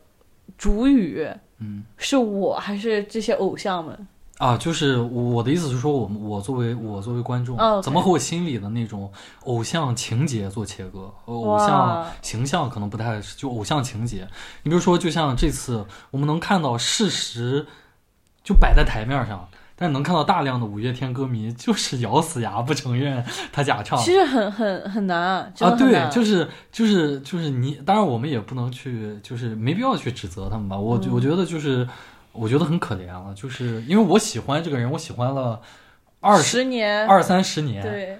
Speaker 2: 主语，
Speaker 1: 嗯，
Speaker 2: 是我还是这些偶像们？
Speaker 1: 啊，就是我的意思是说，我们我作为我作为观众，怎么和我心里的那种偶像情节做切割？偶像形象可能不太，就偶像情节。你比如说，就像这次我们能看到事实就摆在台面上，但是能看到大量的五月天歌迷就是咬死牙不承认他假唱。
Speaker 2: 其实很很很难，真
Speaker 1: 啊，对。就是就是就是你，当然我们也不能去，就是没必要去指责他们吧。我
Speaker 2: 嗯
Speaker 1: 我觉得就是，我觉得很可怜了，就是因为我喜欢这个人，我喜欢了二十
Speaker 2: 十年，
Speaker 1: 二三十年，
Speaker 2: 对，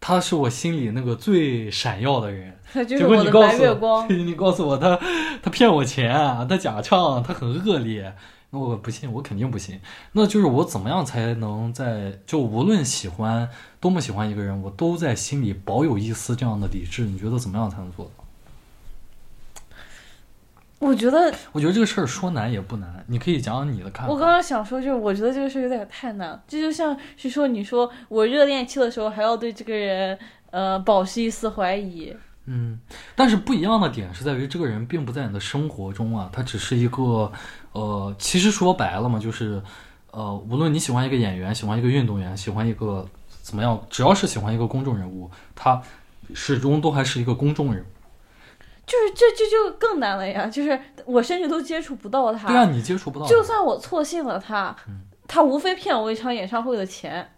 Speaker 1: 他是我心里那个最闪耀的人。
Speaker 2: 他
Speaker 1: 果
Speaker 2: 是我的白
Speaker 1: 你告诉我，
Speaker 2: 月光。
Speaker 1: 你告诉我他他骗我钱，他假唱，他很恶劣。那我不信，我肯定不信。那就是我怎么样才能在就无论喜欢多么喜欢一个人，我都在心里保有一丝这样的理智。你觉得怎么样才能做到？
Speaker 2: 我觉得
Speaker 1: 我觉得这个事儿说难也不难，你可以讲讲你的看法。
Speaker 2: 我刚刚想说，就是我觉得这个事有点太难，这就像是说，你说我热恋期的时候还要对这个人呃保持一丝怀疑，
Speaker 1: 嗯，但是不一样的点是在于，这个人并不在你的生活中啊，他只是一个，呃，其实说白了嘛，就是，呃，无论你喜欢一个演员，喜欢一个运动员，喜欢一个怎么样，只要是喜欢一个公众人物，他始终都还是一个公众人物。
Speaker 2: 就是这这就更难了呀，就是我甚至都接触不到他，
Speaker 1: 对啊，你接触不到。
Speaker 2: 就算我错信了他，
Speaker 1: 嗯
Speaker 2: 他无非骗我一场演唱会的钱，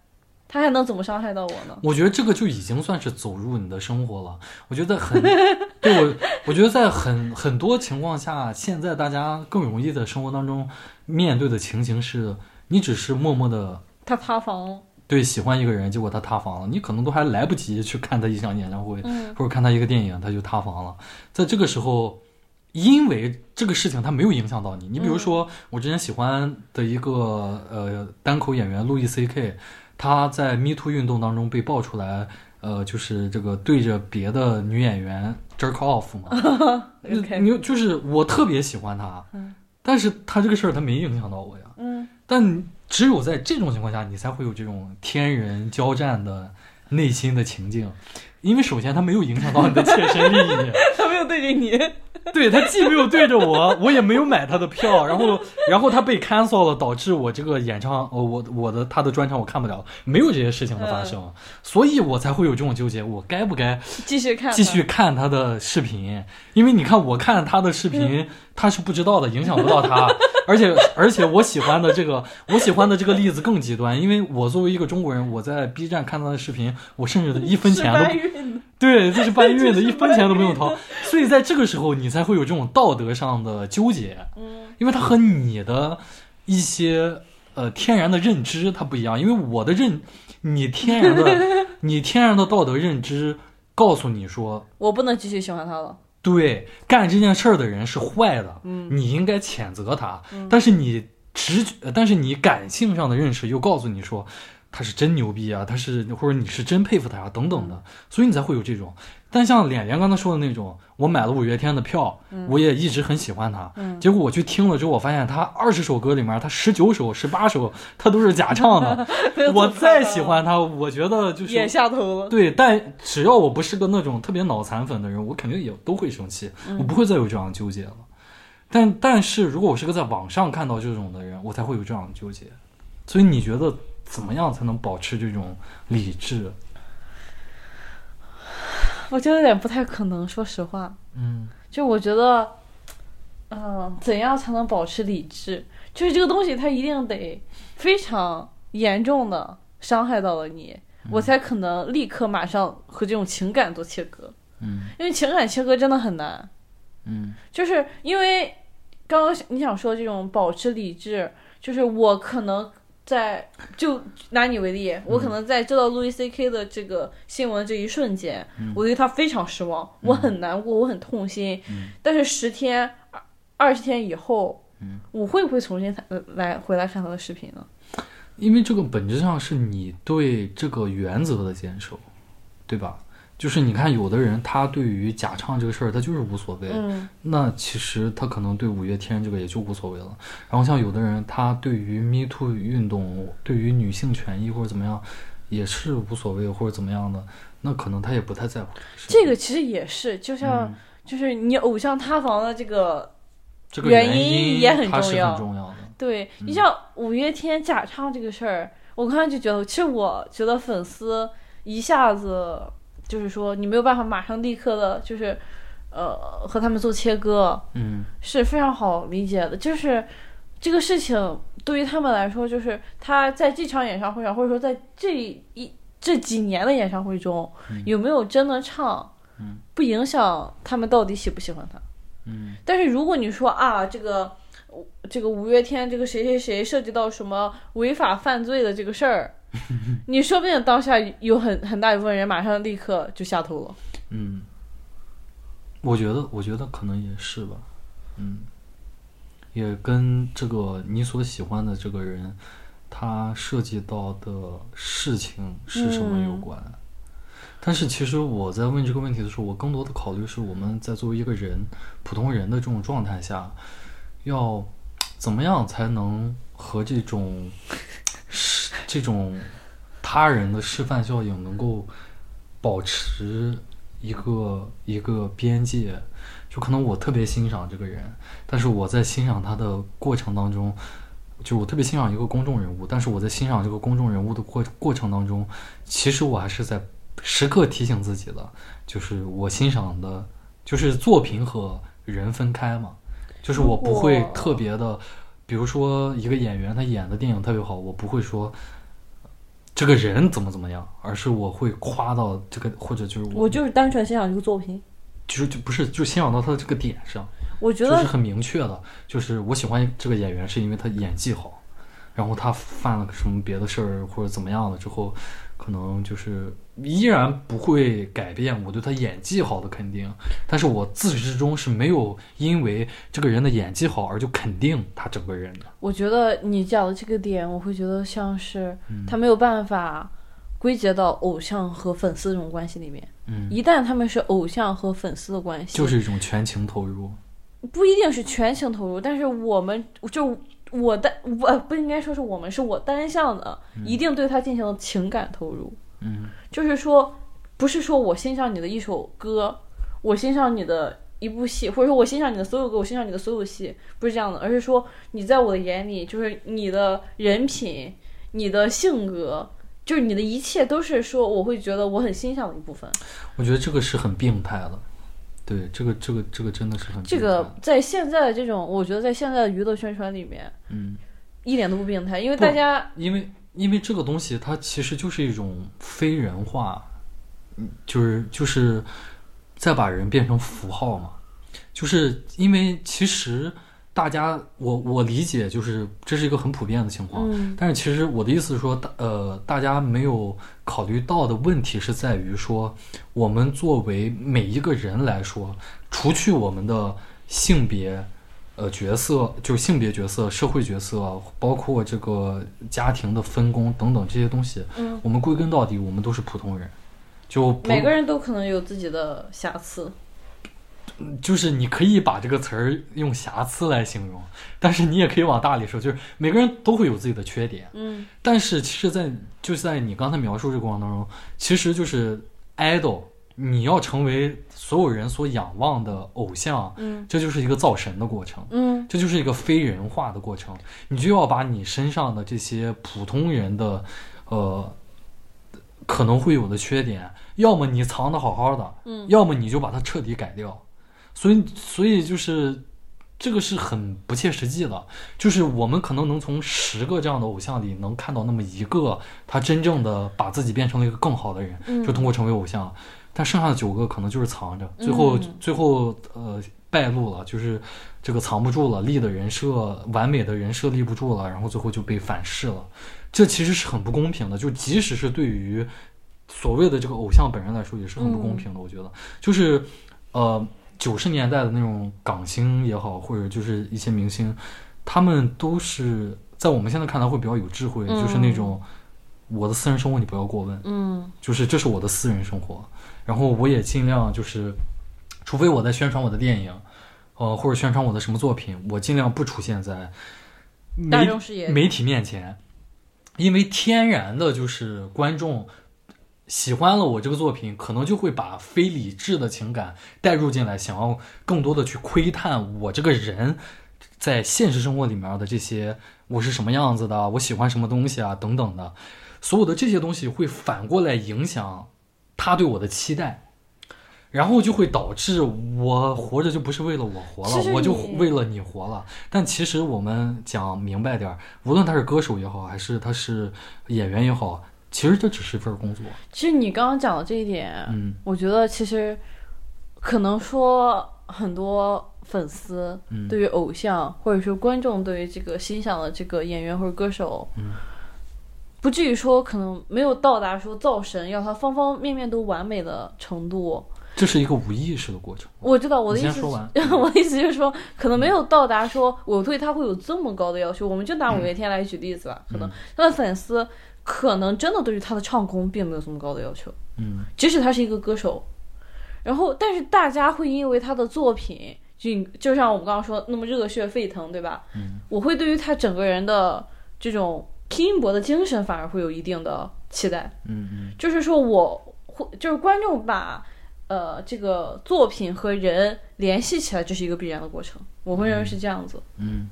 Speaker 2: 他还能怎么伤害到我呢？
Speaker 1: 我觉得这个就已经算是走入你的生活了。我觉得很，对我，我觉得在很很多情况下，现在大家更容易在生活当中面对的情形是，你只是默默的
Speaker 2: 他塌房，
Speaker 1: 对喜欢一个人，结果他塌房了，你可能都还来不及去看他一场演唱会，
Speaker 2: 嗯
Speaker 1: 或者看他一个电影，他就塌房了。在这个时候，因为这个事情它没有影响到你，你比如说我之前喜欢的一个呃单口演员路易 C K，他在 Me Too 运动当中被爆出来，呃，就是这个对着别的女演员 jerk off 嘛。你就是我特别喜欢他，
Speaker 2: 嗯。
Speaker 1: 但是他这个事儿他没影响到我呀。
Speaker 2: 嗯，
Speaker 1: 但只有在这种情况下，你才会有这种天人交战的内心的情境，因为首先他没有影响到你的切身利益，
Speaker 2: 他没有对着你，
Speaker 1: 对他既没有对着我，我也没有买他的票，然后然后他被 cancel 了，导致我这个演唱，呃，我我的他的专场我看不了，没有这些事情的发生，所以我才会有这种纠结，我该不该
Speaker 2: 继续看，
Speaker 1: 继续看他的视频，因为你看我看他的视频，他是不知道的，影响不到他，而且而且我喜欢的这个我喜欢的这个例子更极端，因为我作为一个中国人，我在 B 站看到的视频，我甚至一分钱都对，这是搬运的，一分钱都不用掏，所以在这个时候你才会有这种道德上的纠结，
Speaker 2: 嗯。
Speaker 1: 因为它和你的一些呃天然的认知它不一样，因为我的认你天然的 你天然的道德认知告诉你说。
Speaker 2: 我不能继续喜欢他了，
Speaker 1: 对，干这件事儿的人是坏的，
Speaker 2: 嗯
Speaker 1: 你应该谴责他。但是你直觉，呃但是你感性上的认识又告诉你说，他是真牛逼啊，他是或者你是真佩服他啊，等等的，所以你才会有这种。但像脸脸刚才说的那种，我买了五月天的票，我也一直很喜欢他，
Speaker 2: 嗯
Speaker 1: 结果我去听了之后，我发现他二十首歌里面，他十九首、十八首他都是假唱的。我再喜欢他，我觉得就是
Speaker 2: 眼下头了，
Speaker 1: 对，但只要我不是个那种特别脑残粉的人，我肯定也都会生气，我不会再有这样的纠结了。但但是如果我是个在网上看到这种的人，我才会有这样的纠结。所以你觉得怎么样才能保持这种理智？
Speaker 2: 我觉得有点不太可能，说实话，
Speaker 1: 嗯
Speaker 2: 就我觉得，嗯、怎样才能保持理智？就是这个东西，它一定得非常严重的伤害到了你，我才可能立刻马上和这种情感做切割。
Speaker 1: 嗯
Speaker 2: 因为情感切割真的很难，
Speaker 1: 嗯
Speaker 2: 就是因为刚刚你想说这种保持理智，就是我可能在就拿你为例，我可能在知道路易 C K 的这个新闻这一瞬间，我对他非常失望，我很难过，我很痛心。但是十天、二二十天以后，我会不会重新看来回来看他的视频呢？
Speaker 1: 因为这个本质上是你对这个原则的坚守，对吧？就是你看，有的人他对于假唱这个事儿，他就是无所谓。
Speaker 2: 嗯
Speaker 1: 那其实他可能对五月天这个也就无所谓了。然后像有的人，他对于 Me Too 运动，对于女性权益或者怎么样，也是无所谓或者怎么样的，那可能他也不太在乎
Speaker 2: 这个其实也是，就像、
Speaker 1: 嗯
Speaker 2: 就是你偶像塌房的这个
Speaker 1: 这个
Speaker 2: 原
Speaker 1: 因
Speaker 2: 因也很重要
Speaker 1: 很重要的。
Speaker 2: 对你像五月天假唱这个事儿，我刚才就觉得，其实我觉得粉丝一下子就是说你没有办法马上立刻的，就是呃和他们做切割，
Speaker 1: 嗯
Speaker 2: 是非常好理解的。就是这个事情对于他们来说，就是他在这场演唱会上，或者说在这一这几年的演唱会中，有没有真的唱，
Speaker 1: 嗯
Speaker 2: 不影响他们到底喜不喜欢他。
Speaker 1: 嗯
Speaker 2: 但是如果你说啊，这个这个五月天这个谁谁谁涉及到什么违法犯罪的这个事儿，你说不定当下有很很大一部分人马上立刻就下头了。
Speaker 1: 嗯，我觉得，我觉得可能也是吧，嗯，也跟这个你所喜欢的这个人，他涉及到的事情是什么有关。但是其实我在问这个问题的时候，我更多的考虑是我们在作为一个人、普通人的这种状态下，要怎么样才能和这种示这种他人的示范效应能够保持一个一个边界。就可能我特别欣赏这个人，但是我在欣赏他的过程当中，就我特别欣赏一个公众人物，但是我在欣赏这个公众人物的过过程当中，其实我还是在时刻提醒自己的，就是我欣赏的，就是作品和人分开嘛，就是我不会特别的，比如说一个演员他演的电影特别好，我不会说。这个人怎么怎么样，而是我会夸到这个，或者就是我
Speaker 2: 我就是单纯欣赏这个作品，
Speaker 1: 就是就不是就欣赏到他的这个点上，
Speaker 2: 我觉得
Speaker 1: 就是很明确的，就是我喜欢这个演员是因为他演技好，然后他犯了个什么别的事儿或者怎么样了之后，可能就是依然不会改变我对他演技好的肯定，但是我自始至终是没有因为这个人的演技好而就肯定他整个人的。
Speaker 2: 我觉得你讲的这个点，我会觉得像是
Speaker 1: 嗯
Speaker 2: 他没有办法归结到偶像和粉丝这种关系里面。
Speaker 1: 嗯，
Speaker 2: 一旦他们是偶像和粉丝的关系，
Speaker 1: 就是一种全情投入。
Speaker 2: 不一定是全情投入，但是我们就我单我呃不应该说是我们，是我单向的，一定对他进行了情感投入。
Speaker 1: 嗯
Speaker 2: 就是说，不是说我欣赏你的一首歌，我欣赏你的一部戏，或者说我欣赏你的所有歌，我欣赏你的所有戏，不是这样的，而是说你在我的眼里，就是你的人品、你的性格，就是你的一切都是说我会觉得我很欣赏的一部分。
Speaker 1: 我觉得这个是很病态的。对，这个这个这个真的是很
Speaker 2: 这个在现在的这种，我觉得在现在的娱乐宣传里面，
Speaker 1: 嗯。
Speaker 2: 一点都不病态，因为大家
Speaker 1: 因为因为这个东西它其实就是一种非人化，嗯，就是就是再把人变成符号嘛，就是因为其实大家我我理解就是这是一个很普遍的情况，
Speaker 2: 嗯
Speaker 1: 但是其实我的意思是说，大呃，大家没有考虑到的问题是在于说，我们作为每一个人来说，除去我们的性别。呃，角色就是性别角色、社会角色，包括这个家庭的分工等等这些东西，
Speaker 2: 嗯，
Speaker 1: 我们归根到底，我们都是普通人，就
Speaker 2: 每个人都可能有自己的瑕疵。
Speaker 1: 就是你可以把这个词儿用瑕疵来形容，但是你也可以往大里说，就是每个人都会有自己的缺点，
Speaker 2: 嗯。
Speaker 1: 但是其实在，就是在你刚才描述这个过程当中，其实就是 idol，你要成为所有人所仰望的偶像，
Speaker 2: 嗯。
Speaker 1: 这就是一个造神的过程。
Speaker 2: 嗯。
Speaker 1: 这就是一个非人化的过程，你就要把你身上的这些普通人的，呃，可能会有的缺点，要么你藏的好好的，
Speaker 2: 嗯。
Speaker 1: 要么你就把它彻底改掉。所以，所以就是这个是很不切实际的。就是我们可能能从十个这样的偶像里能看到那么一个，他真正的把自己变成了一个更好的人，
Speaker 2: 嗯
Speaker 1: 就通过成为偶像。但剩下的九个可能就是藏着，最后、
Speaker 2: 嗯
Speaker 1: 最后呃败露了，就是这个藏不住了，立的人设完美的人设立不住了，然后最后就被反噬了。这其实是很不公平的，就即使是对于所谓的这个偶像本人来说，也是很不公平的。我觉得，就是呃九十年代的那种港星也好，或者就是一些明星，他们都是在我们现在看来会比较有智慧，
Speaker 2: 嗯。
Speaker 1: 就是那种我的私人生活你不要过问，
Speaker 2: 嗯。
Speaker 1: 就是这是我的私人生活，然后我也尽量就是，除非我在宣传我的电影，呃，或者宣传我的什么作品，我尽量不出现在媒
Speaker 2: 大众视野
Speaker 1: 媒体面前，因为天然的就是观众喜欢了我这个作品，可能就会把非理智的情感带入进来，想要更多的去窥探我这个人在现实生活里面的这些我是什么样子的，我喜欢什么东西啊等等的，所有的这些东西会反过来影响他对我的期待。然后就会导致我活着就不是为了我活了，我就为了你活了。但其实我们讲明白点儿，无论他是歌手也好，还是他是演员也好，其实这只是一份工作。
Speaker 2: 其实你刚刚讲的这一点，
Speaker 1: 嗯，
Speaker 2: 我觉得其实可能说很多粉丝对于偶像，或者说观众对于这个欣赏的这个演员或者歌手，
Speaker 1: 嗯，
Speaker 2: 不至于说可能没有到达说造神要他方方面面都完美的程度。
Speaker 1: 这是一个无意识的过程。
Speaker 2: 我知道我的意思。我的意思就 是说，可能没有到达说我对他会有这么高的要求。我们就拿五月天来举例子吧，可能他的粉丝可能真的对于他的唱功并没有这么高的要求。
Speaker 1: 嗯，
Speaker 2: 即使他是一个歌手，然后但是大家会因为他的作品，就就像我们刚刚说那么热血沸腾，对吧？
Speaker 1: 嗯，
Speaker 2: 我会对于他整个人的这种拼搏的精神反而会有一定的期待。
Speaker 1: 嗯嗯，
Speaker 2: 就是说我会就是观众把。呃，这个作品和人联系起来，这是一个必然的过程。我会认为是这样子。
Speaker 1: 嗯，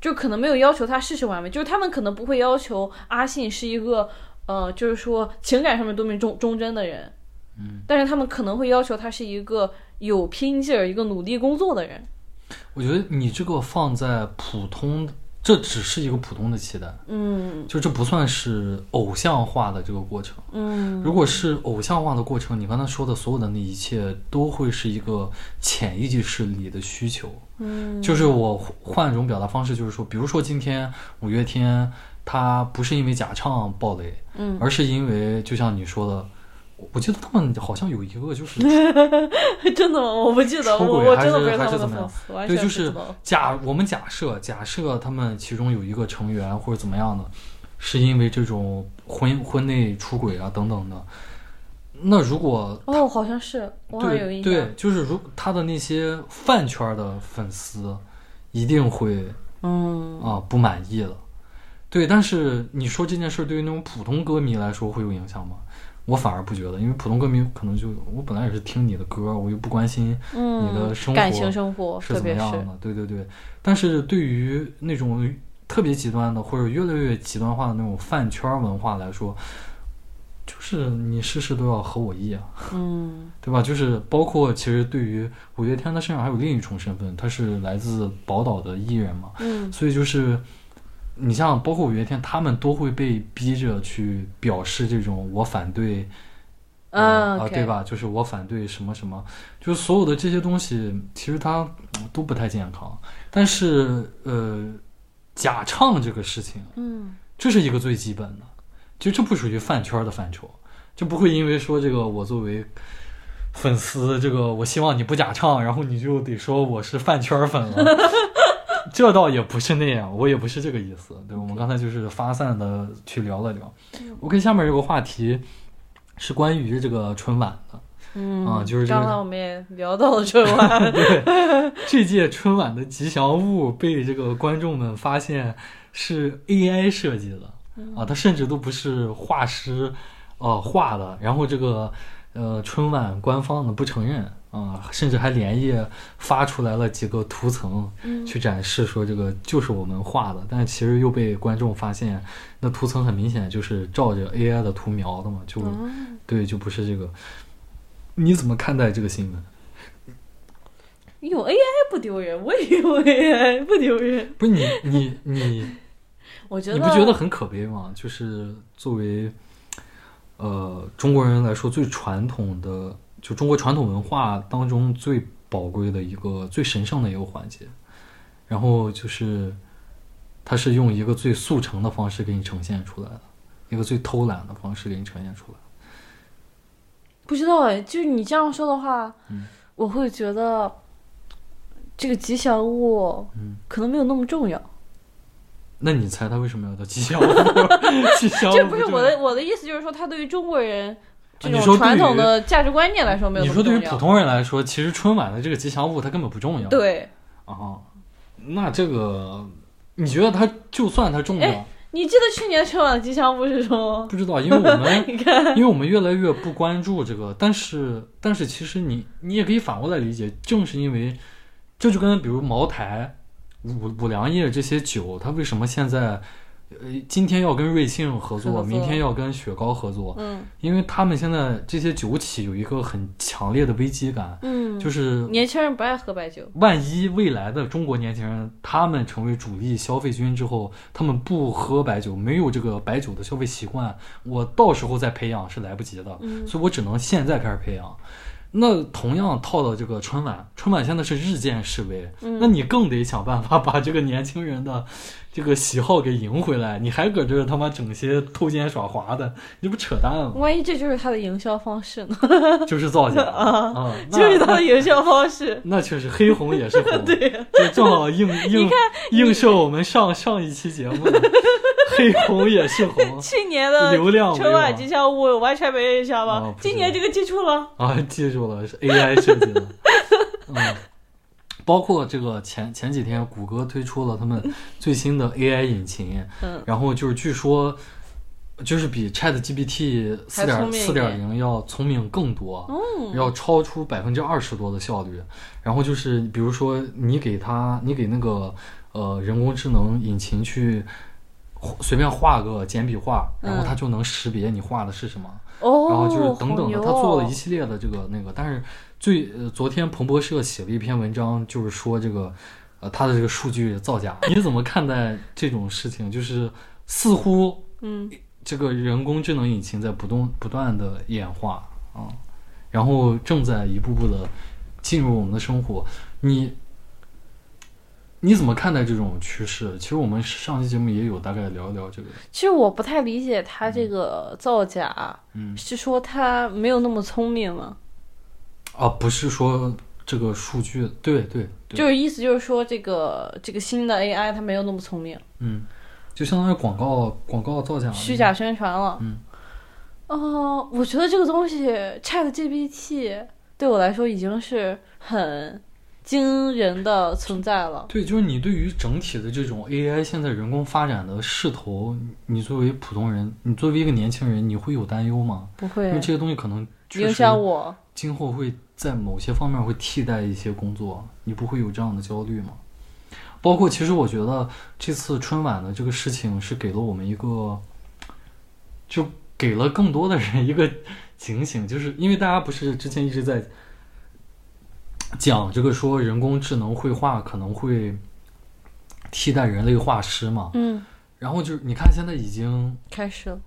Speaker 2: 就可能没有要求他事事完美，就是他们可能不会要求阿信是一个呃，就是说情感上面多么忠忠贞的人。
Speaker 1: 嗯，
Speaker 2: 但是他们可能会要求他是一个有拼劲儿、一个努力工作的人。
Speaker 1: 我觉得你这个放在普通。这只是一个普通的期待，
Speaker 2: 嗯，
Speaker 1: 就这不算是偶像化的这个过程，
Speaker 2: 嗯，
Speaker 1: 如果是偶像化的过程，你刚才说的所有的那一切都会是一个潜意识里的需求，
Speaker 2: 嗯，
Speaker 1: 就是我换一种表达方式，就是说，比如说今天五月天，他不是因为假唱爆雷，
Speaker 2: 嗯，
Speaker 1: 而是因为就像你说的。我记得他们好像有一个就是
Speaker 2: 真的吗？我不记得，我
Speaker 1: 我
Speaker 2: 真的不
Speaker 1: 是还是怎么样？对，就是假我们假设假设他们其中有一个成员或者怎么样的，是因为这种婚婚内出轨啊等等的。那如果
Speaker 2: 哦，好像是，我好像有印
Speaker 1: 象。对，就是如他的那些饭圈的粉丝一定会
Speaker 2: 嗯
Speaker 1: 啊不满意了。对，但是你说这件事对于那种普通歌迷来说会有影响吗？我反而不觉得，因为普通歌迷可能就我本来也是听你的歌，我又不关心你的生
Speaker 2: 活感情生活
Speaker 1: 是怎么样的，对对对。但是对于那种特别极端的或者越来越极端化的那种饭圈文化来说，就是你事事都要合我意啊，
Speaker 2: 嗯，
Speaker 1: 对吧？就是包括其实对于五月天，他身上还有另一重身份，他是来自宝岛的艺人嘛，
Speaker 2: 嗯，
Speaker 1: 所以就是。你像包括五月天，他们都会被逼着去表示这种我反对，
Speaker 2: 啊，
Speaker 1: 对吧？就是我反对什么什么，就是所有的这些东西，其实它都不太健康。但是呃，假唱这个事情，
Speaker 2: 嗯，
Speaker 1: 这是一个最基本的，就这不属于饭圈的范畴，就不会因为说这个我作为粉丝，这个我希望你不假唱，然后你就得说我是饭圈粉了。这倒也不是那样，我也不是这个意思。对，我们刚才就是发散的去聊了聊。OK，下面有个话题是关于这个春晚的，
Speaker 2: 嗯
Speaker 1: 啊，就是
Speaker 2: 刚才我们也聊到了春晚。
Speaker 1: 对，这届春晚的吉祥物被这个观众们发现是 AI 设计的啊，它甚至都不是画师呃画的。然后这个呃春晚官方呢不承认。啊，甚至还连夜发出来了几个图层，去展示说这个就是我们画的，但其实又被观众发现，那图层很明显就是照着 AI 的图描的嘛，就对，就不是这个。你怎么看待这个新闻？
Speaker 2: 有 AI 不丢人，我也有 AI 不丢人。
Speaker 1: 不是你你你，
Speaker 2: 我觉得
Speaker 1: 你不觉得很可悲吗？就是作为呃中国人来说，最传统的。就中国传统文化当中最宝贵的一个、最神圣的一个环节，然后就是，它是用一个最速成的方式给你呈现出来的，一个最偷懒的方式给你呈现出来。
Speaker 2: 不知道哎，就是你这样说的话，
Speaker 1: 嗯，
Speaker 2: 我会觉得这个吉祥物，
Speaker 1: 嗯，
Speaker 2: 可能没有那么重要。
Speaker 1: 那你猜他为什么要叫吉祥物？吉祥物？
Speaker 2: 这不是我的，我的意思就是说，他对于中国人。这种传统的价值观念来说，没有
Speaker 1: 你说对于普通人来说，其实春晚的这个吉祥物它根本不重要。
Speaker 2: 对
Speaker 1: 啊，那这个你觉得它就算它重要？
Speaker 2: 你记得去年春晚的吉祥物是什么？
Speaker 1: 不知道，因为我们 因为我们越来越不关注这个。但是，但是其实你你也可以反过来理解，正是因为这就跟比如茅台五五粮液这些酒，它为什么现在？呃，今天要跟瑞幸合作，明天要跟雪糕合作，
Speaker 2: 嗯。
Speaker 1: 因为他们现在这些酒企有一个很强烈的危机感，
Speaker 2: 嗯，
Speaker 1: 就是
Speaker 2: 年轻人不爱喝白酒。
Speaker 1: 万一未来的中国年轻人他们成为主力消费军之后，他们不喝白酒，没有这个白酒的消费习惯，我到时候再培养是来不及的，
Speaker 2: 嗯。
Speaker 1: 所以我只能现在开始培养。那同样套到这个春晚，春晚现在是日渐式微，
Speaker 2: 嗯。
Speaker 1: 那你更得想办法把这个年轻人的这个喜好给赢回来。你还搁这儿他妈整些偷奸耍滑的，你这不扯淡吗？
Speaker 2: 万一这就是他的营销方式呢？
Speaker 1: 就是造假
Speaker 2: 啊
Speaker 1: 啊，
Speaker 2: 就是他的营销方式。
Speaker 1: 那确实黑红也是红，
Speaker 2: 对，
Speaker 1: 就正好映映映射我们上上一期节目，黑红也是红
Speaker 2: 去年的
Speaker 1: 流量
Speaker 2: 春晚吉祥物完全没印象
Speaker 1: 啊
Speaker 2: 吗？
Speaker 1: 不知
Speaker 2: 今年这个记住了。
Speaker 1: 啊，记住了是 AI 设计的，嗯，包括这个前前几天谷歌推出了他们最新的 AI 引擎，
Speaker 2: 嗯
Speaker 1: 然后就是据说。就是比 Chat GPT 四点四点
Speaker 2: 点
Speaker 1: 零要聪明更多，
Speaker 2: 嗯
Speaker 1: 要超出百分之二十多的效率。然后就是比如说你给它，你给那个呃人工智能引擎去随便画个简笔画，然后它就能识别你画的是什么。
Speaker 2: 哦，
Speaker 1: 然后就是等等的，它做了
Speaker 2: 哦
Speaker 1: 一系列的这个那个，但是最呃昨天彭博社写了一篇文章，就是说这个呃他的这个数据造假，你怎么看待这种事情？就是似乎
Speaker 2: 嗯
Speaker 1: 这个人工智能引擎在不断不断的演化啊，然后正在一步步的进入我们的生活，你。你怎么看待这种趋势？其实我们上期节目也有大概聊一聊这个，
Speaker 2: 其实我不太理解他这个造假，
Speaker 1: 嗯
Speaker 2: 是说他没有那么聪明吗？
Speaker 1: 啊，不是说这个数据，对对对，
Speaker 2: 就是意思就是说这个这个新的 AI 它没有那么聪明，
Speaker 1: 嗯，就相当于广告广告造假，
Speaker 2: 虚假宣传了。
Speaker 1: 嗯，
Speaker 2: 哦、我觉得这个东西 Chat GPT 对我来说已经是很惊人的存在了。
Speaker 1: 对，就是你对于整体的这种 AI 现在人工发展的势头，你作为普通人，你作为一个年轻人，你会有担忧吗？
Speaker 2: 不会
Speaker 1: 因为这些东西可能
Speaker 2: 影响我。
Speaker 1: 今后会在某些方面会替代一些工作，你不会有这样的焦虑吗？包括其实我觉得这次春晚的这个事情是给了我们一个，就给了更多的人一个警醒，就是因为大家不是之前一直在讲这个说人工智能绘画可能会替代人类画师嘛，
Speaker 2: 嗯，
Speaker 1: 然后就是你看现在已经
Speaker 2: 开始了。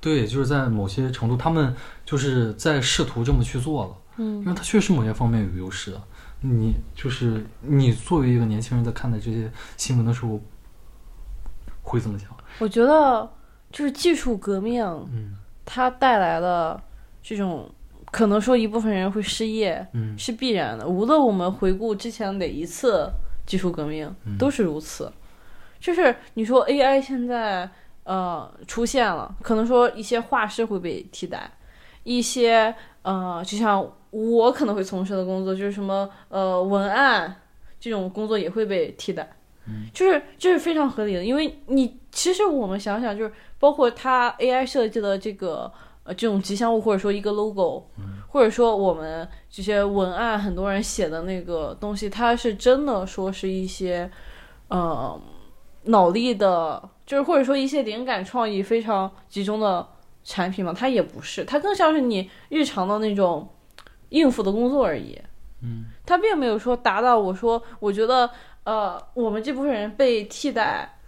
Speaker 1: 对，就是在某些程度，他们就是在试图这么去做了。
Speaker 2: 嗯
Speaker 1: 因为它确实某些方面有优势。你就是你作为一个年轻人在看待这些新闻的时候，会怎么想？
Speaker 2: 我觉得就是技术革命，
Speaker 1: 嗯
Speaker 2: 它带来的这种可能说一部分人会失业
Speaker 1: 嗯
Speaker 2: 是必然的。无论我们回顾之前哪一次技术革命，
Speaker 1: 嗯
Speaker 2: 都是如此。就是你说 AI 现在呃出现了，可能说一些画师会被替代，一些呃就像我可能会从事的工作，就是什么呃文案这种工作也会被替代。
Speaker 1: 嗯
Speaker 2: 就是这是非常合理的，因为你其实我们想想，就是包括它 AI 设计的这个呃这种吉祥物，或者说一个 logo，、或者说我们这些文案，很多人写的那个东西，它是真的说是一些呃脑力的，就是或者说一些灵感创意非常集中的产品嘛，它也不是，它更像是你日常的那种应付的工作而已。
Speaker 1: 嗯
Speaker 2: 他并没有说达到我说，我觉得呃，我们这部分人被替代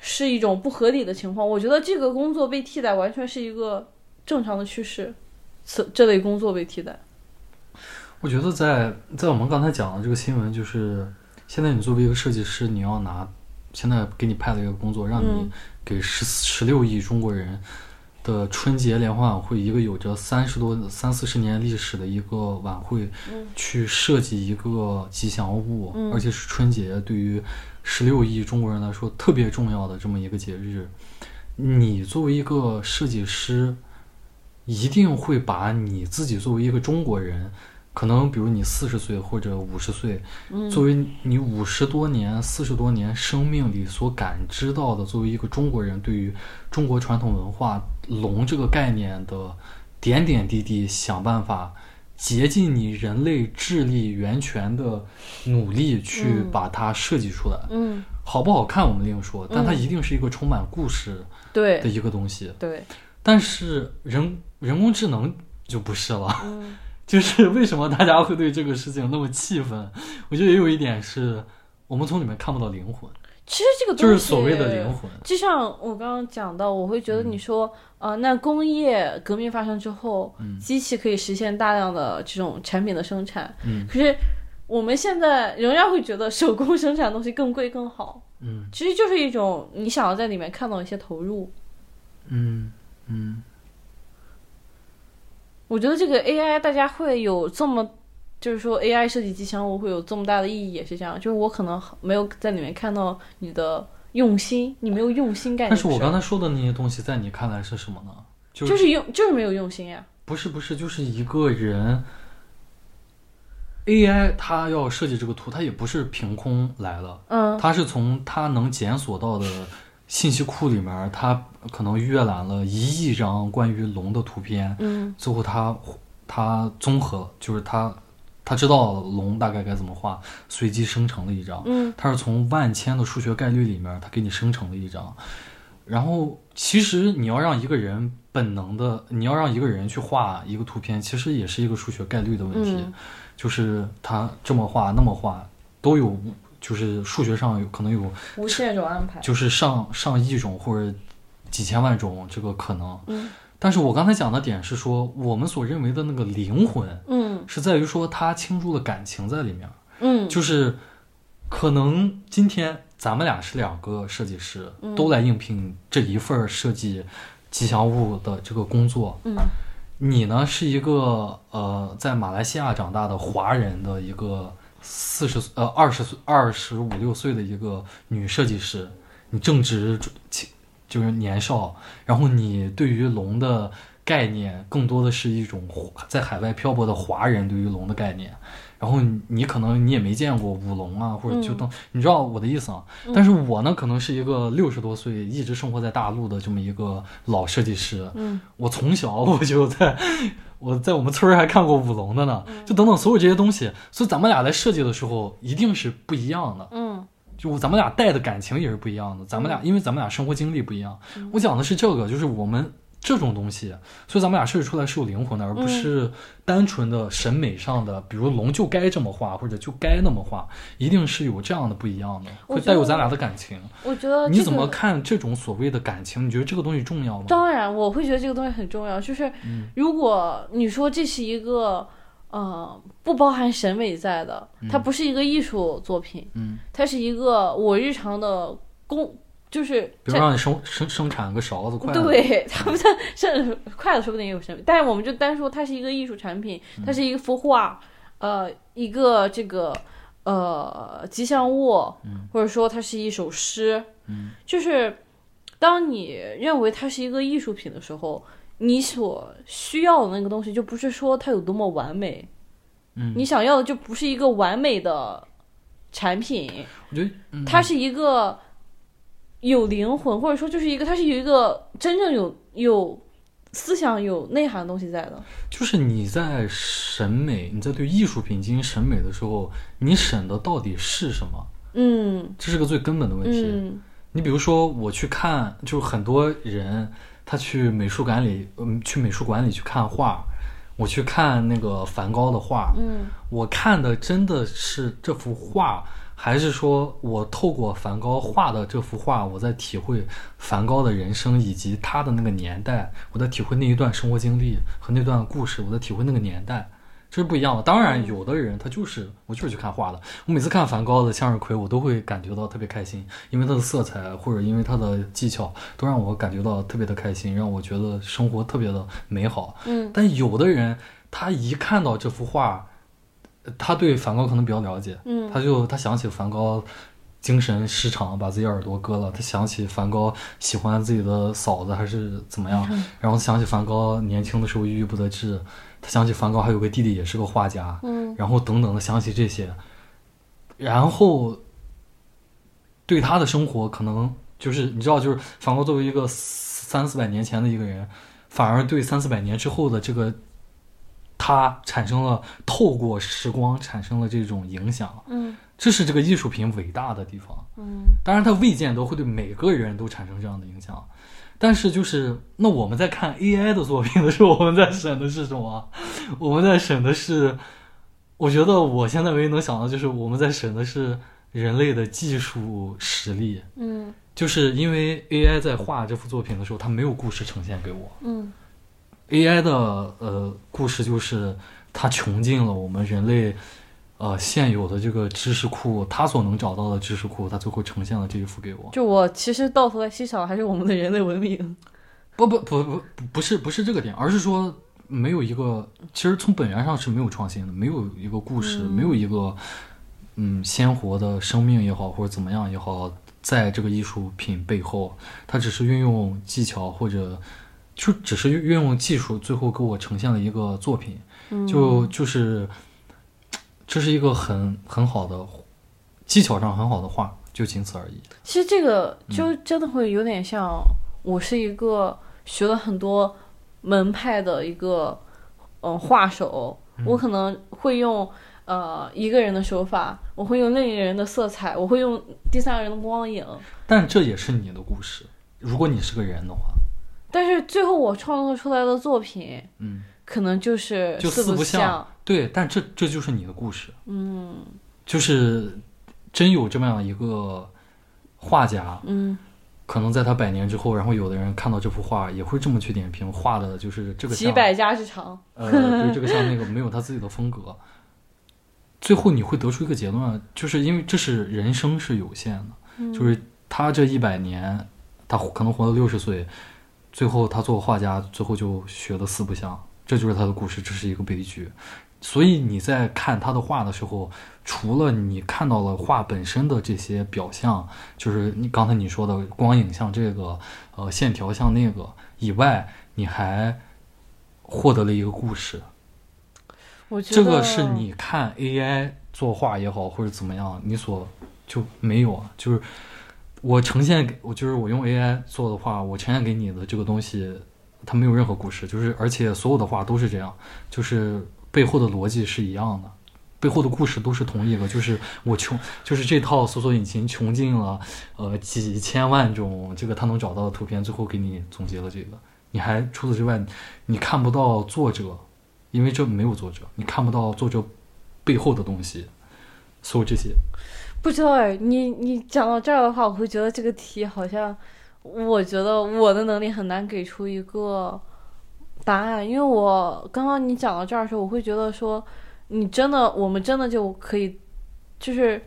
Speaker 2: 是一种不合理的情况。我觉得这个工作被替代完全是一个正常的趋势，此这类工作被替代。
Speaker 1: 我觉得在在我们刚才讲的这个新闻，就是现在你作为一个设计师，你要拿现在给你派了一个工作，让你
Speaker 2: 嗯
Speaker 1: 给十十六亿中国人的春节联欢晚会，一个有着三十多三四十年历史的一个晚会，
Speaker 2: 嗯。
Speaker 1: 去设计一个吉祥物，
Speaker 2: 嗯。
Speaker 1: 而且是春节对于十六亿中国人来说特别重要的这么一个节日，你作为一个设计师，一定会把你自己作为一个中国人。可能比如你四十岁或者五十岁，
Speaker 2: 嗯。
Speaker 1: 作为你五十多年、四十多年生命里所感知到的，作为一个中国人对于中国传统文化“龙”这个概念的点点滴滴，想办法竭尽你人类智力源泉的努力去
Speaker 2: 嗯。
Speaker 1: 把它设计出来。
Speaker 2: 嗯，
Speaker 1: 好不好看我们另说，但它
Speaker 2: 嗯
Speaker 1: 一定是一个充满故事
Speaker 2: 对。
Speaker 1: 的一个东西。
Speaker 2: 对，
Speaker 1: 但是人人工智能就不是了，
Speaker 2: 嗯。
Speaker 1: 就是为什么大家会对这个事情那么气愤？我觉得也有一点是我们从里面看不到灵魂，
Speaker 2: 其实这个东西
Speaker 1: 就是所谓的灵魂。
Speaker 2: 就像我刚刚讲到，我会觉得
Speaker 1: 嗯
Speaker 2: 你说，呃，那工业革命发生之后，
Speaker 1: 嗯
Speaker 2: 机器可以实现大量的这种产品的生产，
Speaker 1: 嗯
Speaker 2: 可是我们现在仍然会觉得手工生产的东西更贵更好，
Speaker 1: 嗯
Speaker 2: 其实就是一种你想要在里面看到一些投入。
Speaker 1: 嗯嗯
Speaker 2: 我觉得这个 AI 大家会有这么，就是说 AI 设计吉祥物会有这么大的意义，也是这样，就是我可能没有在里面看到你的用心，你没有用心干这
Speaker 1: 但。是我刚才说的那些东西，在你看来是什么呢？就
Speaker 2: 就是用就是没有用心呀。
Speaker 1: 不是不是，就是一个人 AI 它要设计这个图，它也不是凭空来了，
Speaker 2: 嗯
Speaker 1: 它是从它能检索到的信息库里面，它可能阅览了一亿张关于龙的图片，
Speaker 2: 嗯
Speaker 1: 最后它它综合，就是它它知道龙大概该怎么画，随机生成了一张。
Speaker 2: 嗯
Speaker 1: 它是从万千的数学概率里面，他给你生成了一张。然后，其实你要让一个人本能的，你要让一个人去画一个图片，其实也是一个数学概率的问题，
Speaker 2: 嗯
Speaker 1: 就是他这么画那么画都有，就是数学上有可能有，
Speaker 2: 无限种安排。
Speaker 1: 就是上上亿种或者几千万种这个可能。
Speaker 2: 嗯
Speaker 1: 但是我刚才讲的点是说，我们所认为的那个灵魂，
Speaker 2: 嗯
Speaker 1: 是在于说它倾注了感情在里面。
Speaker 2: 嗯
Speaker 1: 就是可能今天咱们俩是两个设计师，
Speaker 2: 嗯
Speaker 1: 都来应聘这一份设计吉祥物的这个工作。
Speaker 2: 嗯
Speaker 1: 你呢是一个呃在马来西亚长大的华人的一个四十呃二十岁二十五六岁的一个女设计师，你正值青就是年少，然后你对于龙的概念更多的是一种在海外漂泊的华人对于龙的概念，然后你你可能你也没见过舞龙啊，或者就当、你知道我的意思啊。但是我呢，可能是一个六十多岁一直生活在大陆的这么一个老设计师，
Speaker 2: 嗯
Speaker 1: 我从小我就在我在我们村儿还看过舞龙的呢，就等等所有这些东西，所以咱们俩在设计的时候一定是不一样的。
Speaker 2: 嗯
Speaker 1: 就咱们俩带的感情也是不一样的，咱们俩因为咱们俩生活经历不一样，我讲的是这个，就是我们这种东西，所以咱们俩设计出来是有灵魂的，而不是单纯的审美上的，比如龙就该这么画，或者就该那么画，一定是有这样的不一样的，会带有咱俩的感情。
Speaker 2: 我觉得、这个、
Speaker 1: 你怎么看这种所谓的感情？你觉得这个东西重要吗？
Speaker 2: 当然，我会觉得这个东西很重要。就是
Speaker 1: 嗯
Speaker 2: 如果你说这是一个呃不包含审美在的，它不是一个艺术作品，
Speaker 1: 嗯，
Speaker 2: 它是一个我日常的工，就是
Speaker 1: 比如让你生生生产个勺子、筷子，
Speaker 2: 对，他们的甚至筷子说不定也有审美，但是我们就单说它是一个艺术产品，它是一幅画，呃，一个这个呃吉祥物，或者说它是一首诗，
Speaker 1: 嗯。
Speaker 2: 就是当你认为它是一个艺术品的时候，你所需要的那个东西就不是说它有多么完美，
Speaker 1: 嗯
Speaker 2: 你想要的就不是一个完美的产品，
Speaker 1: 我觉得，嗯
Speaker 2: 它是一个有灵魂，或者说就是一个，它是有一个真正有有思想、有内涵的东西在的。
Speaker 1: 就是你在审美，你在对艺术品进行审美的时候，你审的到底是什么？
Speaker 2: 嗯
Speaker 1: 这是个最根本的问题。
Speaker 2: 嗯
Speaker 1: 你比如说，我去看，就是很多人他去美术馆里，嗯，去美术馆里去看画，我去看那个梵高的画，
Speaker 2: 嗯。
Speaker 1: 我看的真的是这幅画，还是说我透过梵高画的这幅画，我在体会梵高的人生以及他的那个年代，我在体会那一段生活经历和那段故事，我在体会那个年代。这是不一样的。当然，有的人他就是我就是去看画的。我每次看梵高的向日葵，我都会感觉到特别开心，因为它的色彩或者因为它的技巧，都让我感觉到特别的开心，让我觉得生活特别的美好。
Speaker 2: 嗯
Speaker 1: 但有的人，他一看到这幅画，呃他对梵高可能比较了解，
Speaker 2: 嗯
Speaker 1: 他就他想起梵高精神失常，把自己耳朵割了。他想起梵高喜欢自己的嫂子还是怎么样，然后想起梵高年轻的时候郁郁不得志，他想起梵高还有个弟弟也是个画家，
Speaker 2: 嗯
Speaker 1: 然后等等的想起这些，然后对他的生活可能就是你知道，就是梵高作为一个三四百年前的一个人，反而对三四百年之后的这个他产生了透过时光产生了这种影响，
Speaker 2: 嗯
Speaker 1: 这是这个艺术品伟大的地方。
Speaker 2: 嗯
Speaker 1: 当然，他未见得会对每个人都产生这样的影响。但是，就是那我们在看 AI 的作品的时候，我们在审的是什么？我们在审的是，我觉得我现在唯一能想到就是我们在审的是人类的技术实力。
Speaker 2: 嗯
Speaker 1: 就是因为 AI 在画这幅作品的时候，它没有故事呈现给我。
Speaker 2: 嗯
Speaker 1: AI 的呃故事就是它穷尽了我们人类呃现有的这个知识库，他所能找到的知识库，他最后呈现了这一幅给我。
Speaker 2: 就我其实到头来欣赏还是我们的人类文明。
Speaker 1: 不不不不不不是不是这个点，而是说没有一个，其实从本源上是没有创新的，没有一个故事，
Speaker 2: 嗯
Speaker 1: 没有一个嗯鲜活的生命也好，或者怎么样也好，在这个艺术品背后，它只是运用技巧或者就只是运用技术，最后给我呈现了一个作品，
Speaker 2: 嗯
Speaker 1: 就就是这是一个很很好的技巧上很好的画，就仅此而已。
Speaker 2: 其实这个就真的会有点像，我是一个学了很多门派的一个嗯画手，我可能会用呃一个人的手法，我会用另一个人的色彩，我会用第三个人的光影，
Speaker 1: 但这也是你的故事，如果你是个人的话，
Speaker 2: 但是最后我创作出来的作品
Speaker 1: 嗯。
Speaker 2: 可能就是
Speaker 1: 就四
Speaker 2: 不
Speaker 1: 不像对，但这这就是你的故事，
Speaker 2: 嗯。
Speaker 1: 就是真有这么样一个画家，
Speaker 2: 嗯。
Speaker 1: 可能在他百年之后，然后有的人看到这幅画也会这么去点评，画的就是这个像
Speaker 2: 几百家之长，
Speaker 1: 呃，对这个像那个没有他自己的风格。最后你会得出一个结论，就是因为这是人生是有限的，
Speaker 2: 嗯。
Speaker 1: 就是他这一百年，他可能活到六十岁，最后他做画家，最后就学的四不像，这就是他的故事，这是一个悲剧。所以你在看他的画的时候，除了你看到了画本身的这些表象，就是你刚才你说的光影像这个，呃，线条像那个以外，你还获得了一个故事。
Speaker 2: 我觉得
Speaker 1: 这个是你看 AI 作画也好，或者怎么样，你所就没有啊。就是我呈现给我，就是我用 AI 做的画，我呈现给你的这个东西，它没有任何故事，就是而且所有的话都是这样，就是背后的逻辑是一样的。背后的故事都是同一个，就是我穷，就是这套搜索引擎穷尽了，呃几千万种这个他能找到的图片，最后给你总结了这个。你还除此之外，你看不到作者，因为这没有作者，你看不到作者背后的东西，所有这些。
Speaker 2: 不知道哎，你你讲到这儿的话，我会觉得这个题好像，我觉得我的能力很难给出一个答案，因为我刚刚你讲到这儿的时候，我会觉得说，你真的，我们真的就可以，就是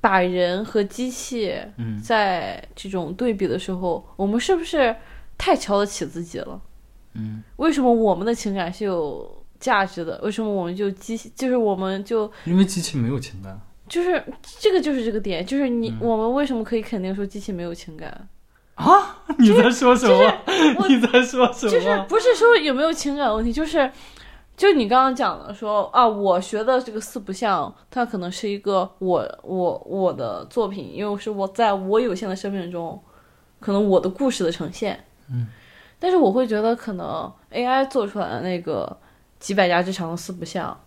Speaker 2: 把人和机器
Speaker 1: 嗯
Speaker 2: 在这种对比的时候，我们是不是太瞧得起自己了？
Speaker 1: 嗯
Speaker 2: 为什么我们的情感是有价值的？为什么我们就机器，就是我们就
Speaker 1: 因为机器没有情感。
Speaker 2: 就是这个就是这个点，就是你、
Speaker 1: 嗯
Speaker 2: 我们为什么可以肯定说机器没有情感？
Speaker 1: 啊！你在说什么？
Speaker 2: 我
Speaker 1: 你在说什么？
Speaker 2: 就是不是说有没有情感问题，就是就你刚刚讲的说啊，我学的这个四不像，它可能是一个我我我的作品，因为是我在我有限的生命中，可能我的故事的呈现。
Speaker 1: 嗯，
Speaker 2: 但是我会觉得可能 AI 做出来的那个几百家之长的四不像，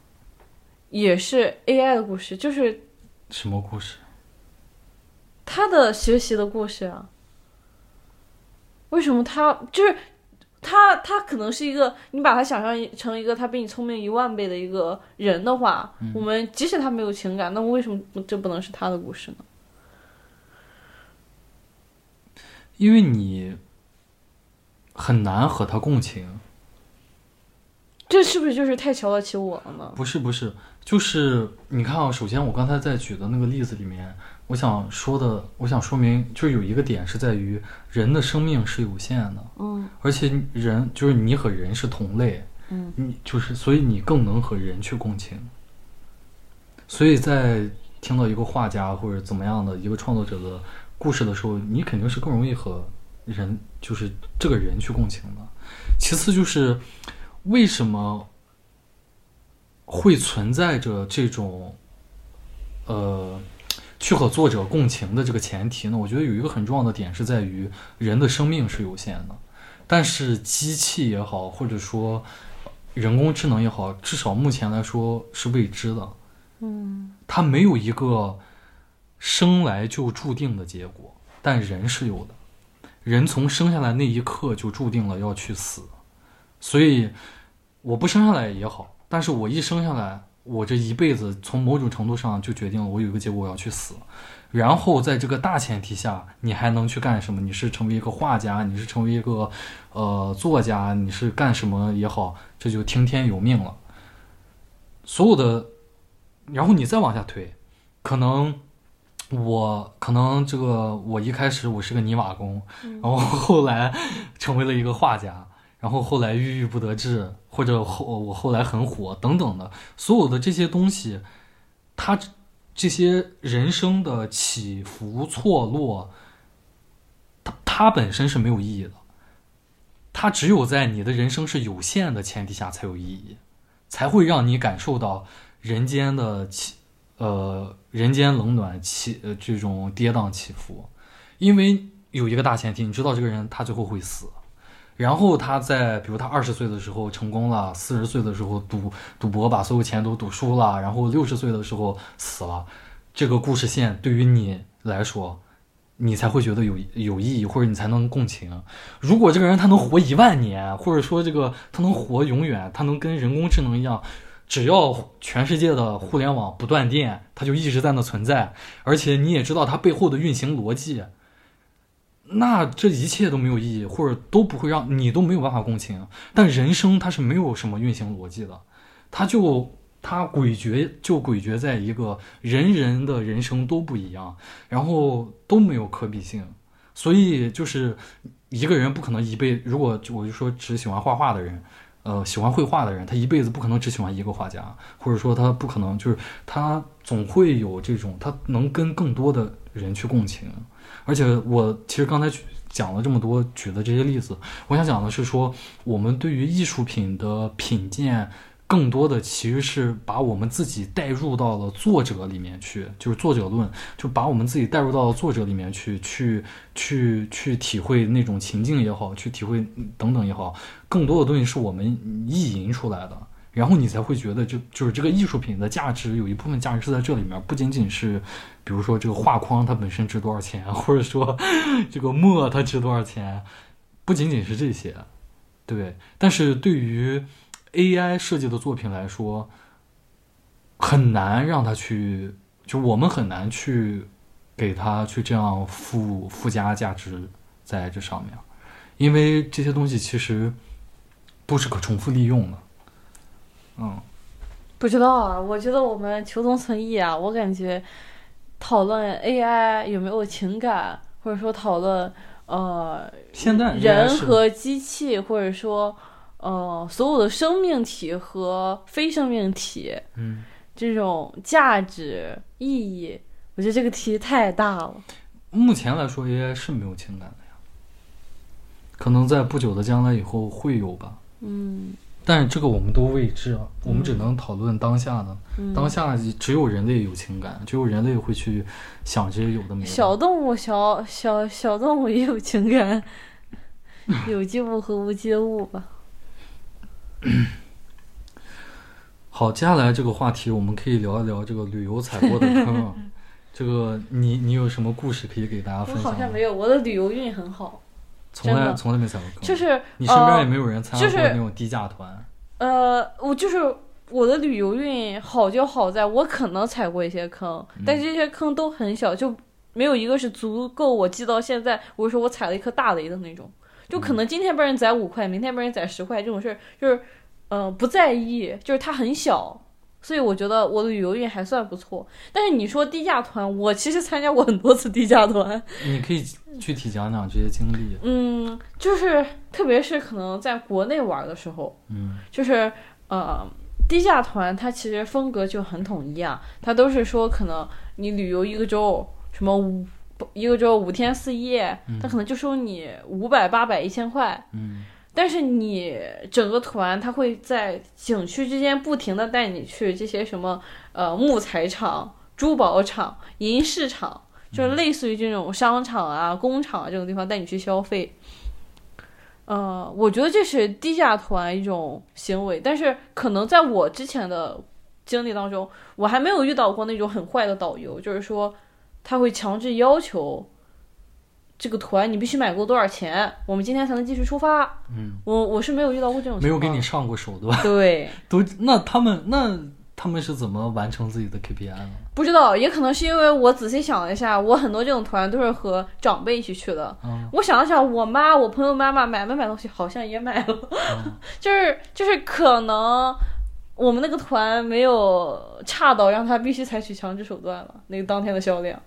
Speaker 2: 也是 AI 的故事，就是
Speaker 1: 什么故事？
Speaker 2: 他的学习的故事啊。为什么他就是他？他可能是一个，你把他想象成一个他比你聪明一万倍的一个人的话，我们即使他没有情感，那么为什么这不能是他的故事呢？
Speaker 1: 因为你很难和他共情。
Speaker 2: 这是不是就是太瞧得起我了呢？
Speaker 1: 不是不是，就是你看啊，首先我刚才在举的那个例子里面，我想说的，我想说明，就是有一个点是在于人的生命是有限的，
Speaker 2: 嗯
Speaker 1: 而且人就是你和人是同类，
Speaker 2: 嗯，
Speaker 1: 你就是所以你更能和人去共情。所以在听到一个画家或者怎么样的一个创作者的故事的时候，你肯定是更容易和人就是这个人去共情的。其次就是为什么会存在着这种呃去和作者共情的这个前提呢？我觉得有一个很重要的点是在于人的生命是有限的，但是机器也好，或者说人工智能也好，至少目前来说是未知的。
Speaker 2: 嗯
Speaker 1: 它没有一个生来就注定的结果，但人是有的。人从生下来那一刻就注定了要去死，所以我不生下来也好，但是我一生下来，我这一辈子从某种程度上就决定了我有一个结果我要去死。然后在这个大前提下，你还能去干什么？你是成为一个画家，你是成为一个呃作家，你是干什么也好，这就听天由命了。所有的，然后你再往下推，可能我可能这个我一开始我是个泥瓦工，然后后来 成为了一个画家，然后后来郁郁不得志，或者后我后来很火等等的，所有的这些东西，它这些人生的起伏错落，它它本身是没有意义的，它只有在你的人生是有限的前提下才有意义，才会让你感受到人间的起呃人间冷暖起呃这种跌宕起伏，因为有一个大前提，你知道这个人他最后会死。然后他在，比如他二十岁的时候成功了，四十岁的时候赌赌博把所有钱都赌输了，然后六十岁的时候死了，这个故事线对于你来说，你才会觉得有有意义，或者你才能共情。如果这个人他能活一万年，或者说这个他能活永远，他能跟人工智能一样，只要全世界的互联网不断电，它就一直在那存在，而且你也知道它背后的运行逻辑。那这一切都没有意义，或者都不会让你都没有办法共情。但人生它是没有什么运行逻辑的，它就它诡谲就诡谲在一个人人的人生都不一样，然后都没有可比性，所以就是一个人不可能一辈，如果我就说只喜欢画画的人，呃，喜欢绘画的人，他一辈子不可能只喜欢一个画家，或者说他不可能就是他总会有这种，他能跟更多的人去共情。而且我其实刚才讲了这么多，举的这些例子，我想讲的是说，我们对于艺术品的品鉴，更多的其实是把我们自己带入到了作者里面去，就是作者论，就把我们自己带入到了作者里面去，去去去体会那种情境也好，去体会等等也好，更多的东西是我们意淫出来的。然后你才会觉得，就就是这个艺术品的价值有一部分价值是在这里面，不仅仅是，比如说这个画框它本身值多少钱，或者说这个墨它值多少钱，不仅仅是这些，对。但是对于 AI 设计的作品来说，很难让它去，就我们很难去给它去这样附附加价值在这上面，因为这些东西其实都是可重复利用的。嗯，
Speaker 2: 不知道啊，我觉得我们求同存异啊。我感觉讨论 AI 有没有情感，或者说讨论呃，
Speaker 1: 现在
Speaker 2: 人和机器，或者说呃，所有的生命体和非生命体，
Speaker 1: 嗯，
Speaker 2: 这种价值意义，我觉得这个题太大了。
Speaker 1: 目前来说，AI 是没有情感的呀，可能在不久的将来以后会有吧。
Speaker 2: 嗯。
Speaker 1: 但是这个我们都未知啊，我们只能讨论当下的。
Speaker 2: 嗯、
Speaker 1: 当下只有人类有情感，只有人类会去想这些有的没的。
Speaker 2: 小动物小小小动物也有情感，有机物和无机物吧。
Speaker 1: 好，接下来这个话题我们可以聊一聊这个旅游踩过的坑。这个你你有什么故事可以给大家分享？
Speaker 2: 我好像没有，我的旅游运很好。
Speaker 1: 从来从来没踩过坑，
Speaker 2: 就是
Speaker 1: 你身边也没有人参加过那种低价团。
Speaker 2: 呃，我就是我的旅游运好就好在我可能踩过一些坑，但是这些坑都很小，就没有一个是足够我记到现在。我说我踩了一颗大雷的那种，就可能今天被人宰五块，明天被人宰十块这种事儿，就是呃不在意，就是它很小。所以我觉得我的旅游运还算不错，但是你说低价团，我其实参加过很多次低价团。
Speaker 1: 你可以具体讲讲这些经历。
Speaker 2: 嗯，就是特别是可能在国内玩的时候，
Speaker 1: 嗯，
Speaker 2: 就是呃低价团它其实风格就很统一啊，它都是说可能你旅游一个周，什么五一个周五天四夜，它可能就收你五百八百一千块。
Speaker 1: 嗯。
Speaker 2: 但是你整个团，他会在景区之间不停的带你去这些什么呃木材厂、珠宝厂、银饰厂，就是类似于这种商场啊、工厂啊这种地方带你去消费。呃，我觉得这是低价团一种行为，但是可能在我之前的经历当中，我还没有遇到过那种很坏的导游，就是说他会强制要求这个团你必须买够多少钱，我们今天才能继续出发。
Speaker 1: 嗯，
Speaker 2: 我我是没有遇到过这种情况，
Speaker 1: 没有给你上过手对吧？
Speaker 2: 对，
Speaker 1: 都那他们那他们是怎么完成自己的 KPI 呢？
Speaker 2: 不知道，也可能是因为我仔细想了一下，我很多这种团都是和长辈一起去的。
Speaker 1: 嗯
Speaker 2: 我想了想，我妈、我朋友妈妈买没买东西，好像也买了，
Speaker 1: 嗯
Speaker 2: 就是就是可能我们那个团没有差到让他必须采取强制手段了，那个当天的销量。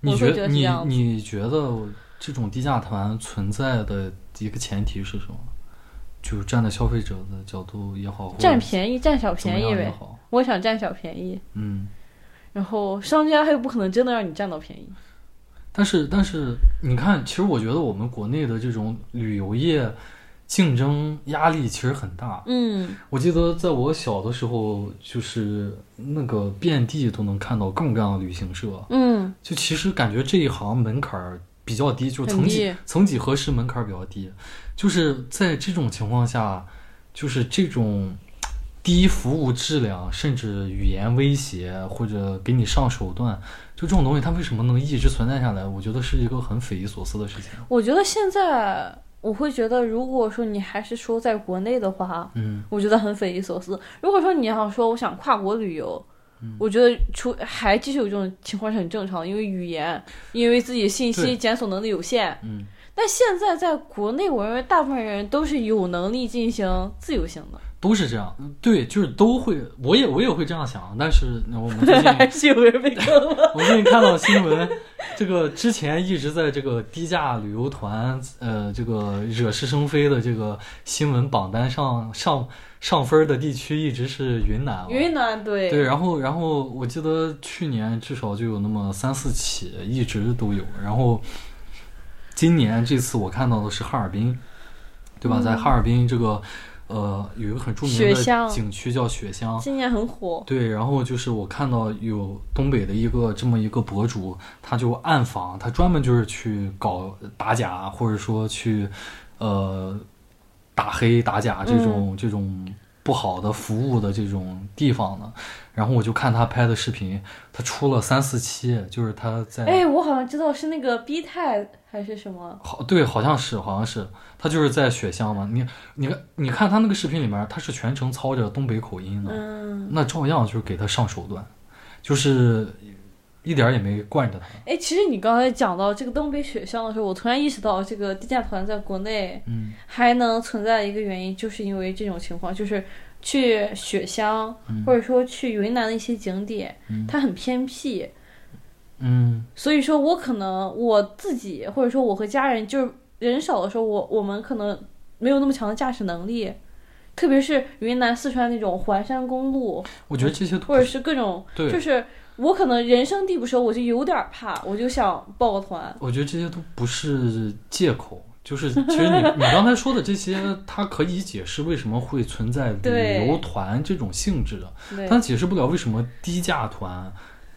Speaker 1: 你
Speaker 2: 我会觉得是这
Speaker 1: 你
Speaker 2: 样子
Speaker 1: 你觉得这种低价团存在的一个前提是什么？就是站在消费者的角度也好，
Speaker 2: 占便宜，占小便宜呗。我想占小便宜，
Speaker 1: 嗯。
Speaker 2: 然后商家他又不可能真的让你占到便宜。
Speaker 1: 但是但是你看，其实我觉得我们国内的这种旅游业竞争压力其实很大。
Speaker 2: 嗯
Speaker 1: 我记得在我小的时候，就是那个遍地都能看到各种各样的旅行社，
Speaker 2: 嗯，
Speaker 1: 就其实感觉这一行门槛儿比较低，就是曾几曾几何时门槛比较低，就是在这种情况下，就是这种低服务质量，甚至语言威胁或者给你上手段，就这种东西，它为什么能一直存在下来？我觉得是一个很匪夷所思的事情。
Speaker 2: 我觉得现在我会觉得，如果说你还是说在国内的话，
Speaker 1: 嗯
Speaker 2: 我觉得很匪夷所思。如果说你要说我想跨国旅游，
Speaker 1: 嗯
Speaker 2: 我觉得出还继续有这种情况是很正常的，因为语言，因为自己信息检索能力有限。
Speaker 1: 嗯，
Speaker 2: 但现在在国内，我认为大部分人都是有能力进行自由行的，
Speaker 1: 都是这样，对，就是都会，我也我也会这样想，但是我们最近
Speaker 2: 还是有人被坑了。
Speaker 1: 我最近看到新闻，这个之前一直在这个低价旅游团，呃，这个惹是生非的这个新闻榜单上上上分的地区一直是云南啊。
Speaker 2: 云南对
Speaker 1: 对，然后然后我记得去年至少就有那么三四起，一直都有。然后今年这次我看到的是哈尔滨，对吧？在哈尔滨这个呃有一个很著名的景区叫雪乡，
Speaker 2: 今年很火。
Speaker 1: 对，然后就是我看到有东北的一个这么一个博主，他就暗访，他专门就是去搞打假，或者说去呃打黑打假这种、这种不好的服务的这种地方呢。然后我就看他拍的视频，他出了三四期，就是他在
Speaker 2: 哎，我好像知道是那个 B 泰还是什么，
Speaker 1: 好，对，好像是，好像是，他就是在雪乡嘛。你，你看，你看他那个视频里面，他是全程操着东北口音的，
Speaker 2: 嗯，
Speaker 1: 那照样就是给他上手段，就是一点儿也没惯着他。
Speaker 2: 哎，其实你刚才讲到这个东北雪乡的时候，我突然意识到，这个低价团在国内
Speaker 1: 嗯。
Speaker 2: 还能存在的一个原因，就是因为这种情况，就是去雪乡、
Speaker 1: 嗯。
Speaker 2: 或者说去云南的一些景点，
Speaker 1: 嗯。
Speaker 2: 它很偏僻，
Speaker 1: 嗯。
Speaker 2: 所以说我可能我自己或者说我和家人就是人少的时候，我我们可能没有那么强的驾驶能力，特别是云南、四川那种环山公路，
Speaker 1: 我觉得这些
Speaker 2: 或者是各种，
Speaker 1: 对。
Speaker 2: 就是我可能人生地不熟，我就有点怕，我就想报个团。
Speaker 1: 我觉得这些都不是借口。就是，其实你你刚才说的这些，它可以解释为什么会存在旅游团这种性质，
Speaker 2: 的，
Speaker 1: 但解释不了为什么低价团，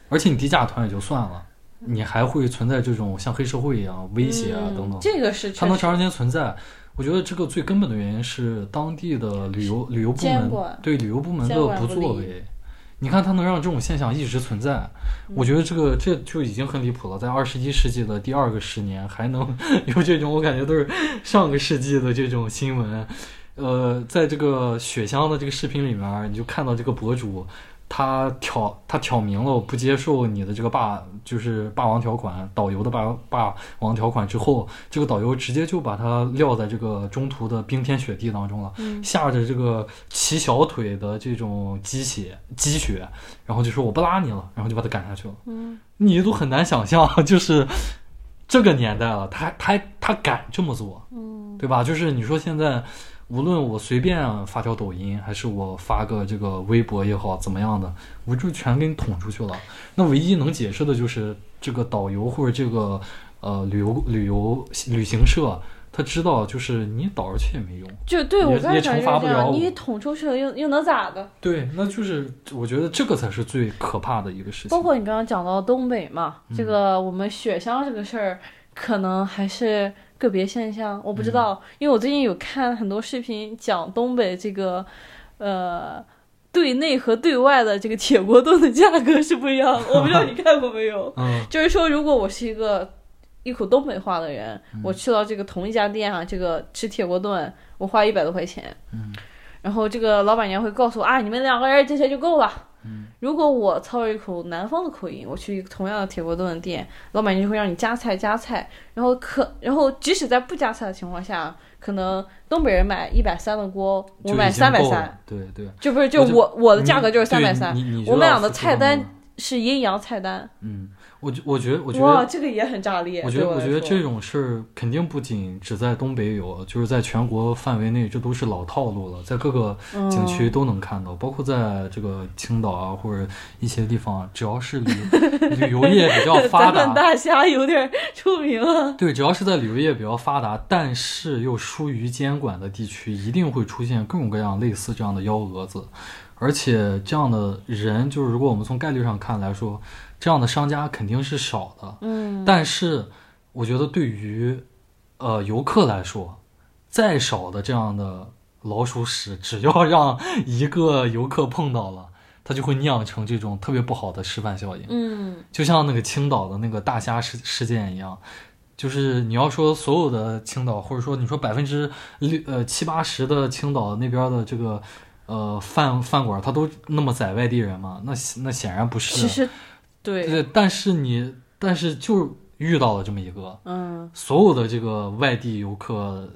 Speaker 1: 而且你低价团也就算了，你还会存在这种像黑社会一样威胁啊
Speaker 2: 嗯
Speaker 1: 等等。
Speaker 2: 这个是
Speaker 1: 它能长时间存在，我觉得这个最根本的原因是当地的旅游旅游部门对旅游部门的不作为。你看，它能让这种现象一直存在，
Speaker 2: 嗯
Speaker 1: 我觉得这个这就已经很离谱了。在二十一世纪的第二个十年，还能 有这种，我感觉都是上个世纪的这种新闻。呃，在这个雪乡的这个视频里面，你就看到这个博主，他挑他挑明了我不接受你的这个霸就是霸王条款，导游的霸霸王条款之后，这个导游直接就把他撂在这个中途的冰天雪地当中了，
Speaker 2: 嗯
Speaker 1: 下着这个骑小腿的这种积雪积雪，然后就说我不拉你了，然后就把他赶下去了。
Speaker 2: 嗯，
Speaker 1: 你都很难想象，就是这个年代了，他他他敢这么做，
Speaker 2: 嗯，
Speaker 1: 对吧？就是你说现在，无论我随便发条抖音，还是我发个这个微博也好，怎么样的，我就全给你捅出去了。那唯一能解释的就是这个导游或者这个呃旅游旅游旅行社，他知道就是你导出去也没用。
Speaker 2: 就对
Speaker 1: 我也
Speaker 2: 我刚才感
Speaker 1: 惩罚不了
Speaker 2: 觉这样，你捅出去了又又能咋的？
Speaker 1: 对，那就是我觉得这个才是最可怕的一个事情。
Speaker 2: 包括你刚刚讲到东北嘛，
Speaker 1: 嗯
Speaker 2: 这个我们雪乡这个事儿，可能还是个别现象，我不知道，因为我最近有看很多视频讲东北这个，呃，对内和对外的这个铁锅炖的价格是不一样的，我不知道你看过没有？
Speaker 1: 嗯
Speaker 2: 就是说，如果我是一个一口东北话的人，我去到这个同一家店啊，这个吃铁锅炖，我花一百多块钱，
Speaker 1: 嗯，
Speaker 2: 然后这个老板娘会告诉我啊，你们两个人这些就够了。
Speaker 1: 嗯，
Speaker 2: 如果我操着一口南方的口音，我去一个同样的铁锅炖的店，老板娘就会让你加菜加菜，然后可然后即使在不加菜的情况下，可能东北人买一百三的锅，我买三百三，
Speaker 1: 对对，
Speaker 2: 就不是就
Speaker 1: 我就
Speaker 2: 我我的价格就是三百三，我们俩的菜单是阴阳菜单。
Speaker 1: 嗯，我觉我觉得我觉
Speaker 2: 哇，
Speaker 1: 得。
Speaker 2: 这个也很炸裂。
Speaker 1: 我觉得，我觉得这种事儿肯定不仅只在东北有，就是在全国范围内，这都是老套路了，在各个景区
Speaker 2: 嗯
Speaker 1: 都能看到，包括在这个青岛啊或者一些地方，只要是旅旅游业比较 发达，
Speaker 2: 大虾有点出名了。
Speaker 1: 对，只要是在旅游业比较发达，但是又疏于监管的地区，一定会出现各种各样类似这样的幺蛾子。而且这样的人，就是如果我们从概率上看来说，这样的商家肯定是少的。
Speaker 2: 嗯，
Speaker 1: 但是我觉得对于呃游客来说，再少的这样的老鼠屎，只要让一个游客碰到了，它就会酿成这种特别不好的示范效应。
Speaker 2: 嗯，
Speaker 1: 就像那个青岛的那个大虾事事件一样，就是你要说所有的青岛，或者说你说百分之六呃七八十的青岛那边的这个呃饭饭馆，它都那么宰外地人吗？那那显然不是。
Speaker 2: 其实对，
Speaker 1: 对，但是你但是就遇到了这么一个，
Speaker 2: 嗯，
Speaker 1: 所有的这个外地游客，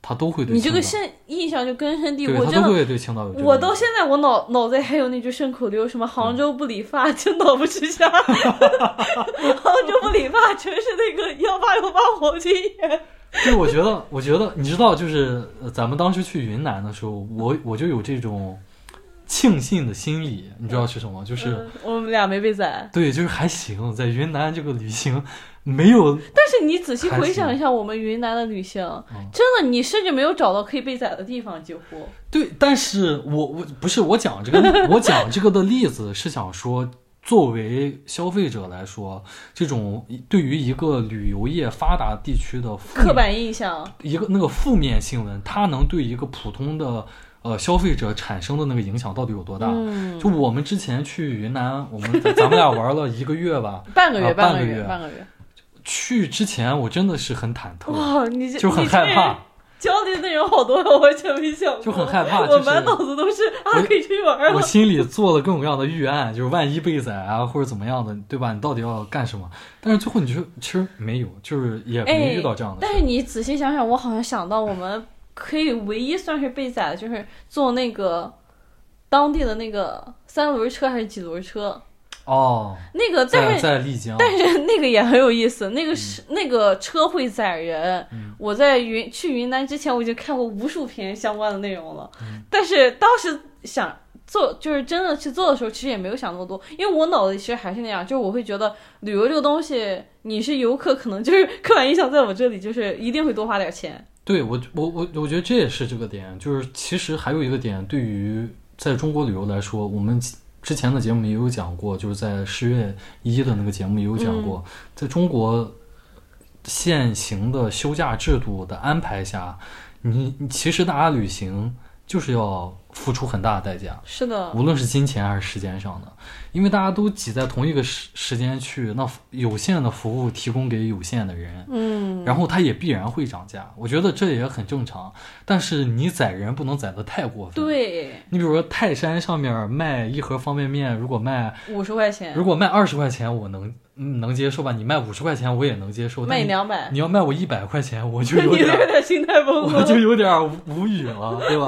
Speaker 1: 他都会对
Speaker 2: 你这个现印象就根深蒂
Speaker 1: 对
Speaker 2: 固，真的。
Speaker 1: 他都会对青岛有
Speaker 2: 我到现在，我脑脑袋还有那句顺口溜，什么杭州不理发，青岛不吃虾。杭州不理发，全是那个幺八幺八黄金眼。
Speaker 1: 对，我觉得，我觉得，你知道，就是呃咱们当时去云南的时候，我我就有这种庆幸的心理，你知道是什么？就是、
Speaker 2: 嗯我们俩没被宰。
Speaker 1: 对，就是还行，在云南这个旅行没有，
Speaker 2: 但是你仔细回想一下，我们云南的旅行，
Speaker 1: 嗯
Speaker 2: 真的，你甚至没有找到可以被宰的地方，几乎。
Speaker 1: 对，但是我我不是我讲这个，我讲这个的例子是想说，作为消费者来说，这种对于一个旅游业发达地区的
Speaker 2: 刻板印象，
Speaker 1: 一个那个负面新闻，它能对一个普通的呃消费者产生的那个影响到底有多大？
Speaker 2: 嗯，
Speaker 1: 就我们之前去云南，我们咱们俩玩了一个月吧，
Speaker 2: 半个月，
Speaker 1: 啊半
Speaker 2: 个
Speaker 1: 个月
Speaker 2: 半个月。
Speaker 1: 去之前我真的是很忐忑，
Speaker 2: 哇，你
Speaker 1: 就很害怕，
Speaker 2: 教的内容好多，我完全没想过，
Speaker 1: 就很害怕
Speaker 2: 我
Speaker 1: 就是
Speaker 2: 满脑子都是啊，
Speaker 1: 我
Speaker 2: 可以出去玩
Speaker 1: 我。心里做了各种各样的预案，就是万一被宰啊或者怎么样的，对吧？你到底要干什么？但是最后你就其实没有，就是也没遇到这样的事。
Speaker 2: 但是你仔细想想，我好像想到我们可以唯一算是被宰的，就是坐那个当地的那个三轮车还是几轮车，
Speaker 1: 哦，
Speaker 2: 那个但
Speaker 1: 在
Speaker 2: 是。
Speaker 1: 在丽江，
Speaker 2: 但是那个也很有意思，那个是、那个车会载人。
Speaker 1: 嗯
Speaker 2: 我在云去云南之前，我已经看过无数篇相关的内容了。
Speaker 1: 嗯
Speaker 2: 但是当时想做，就是真的去做的时候，其实也没有想那么多，因为我脑子里其实还是那样，就是我会觉得旅游这个东西，你是游客，可能就是刻板印象在我这里，就是一定会多花点钱。
Speaker 1: 对我我我我觉得这也是这个点，就是其实还有一个点，对于在中国旅游来说，我们之前的节目也有讲过，就是在十月一的那个节目也有讲过，在中国现行的休假制度的安排下，你你其实大家旅行就是要付出很大的代价。
Speaker 2: 是的，
Speaker 1: 无论是金钱还是时间上的，因为大家都挤在同一个时时间去，那有限的服务提供给有限的人，
Speaker 2: 嗯，
Speaker 1: 然后它也必然会涨价，我觉得这也很正常。但是你宰人不能宰得太过分。，
Speaker 2: 对，
Speaker 1: 你比如说泰山上面卖一盒方便面，如果卖
Speaker 2: 五十块钱
Speaker 1: 如果卖二十块钱，我能嗯能接受吧？你卖五十块钱我也能接受。
Speaker 2: 卖两百，
Speaker 1: 你要卖我一百块钱，我就 有点
Speaker 2: 有点心态崩
Speaker 1: 我就。有点无无语了，对吧？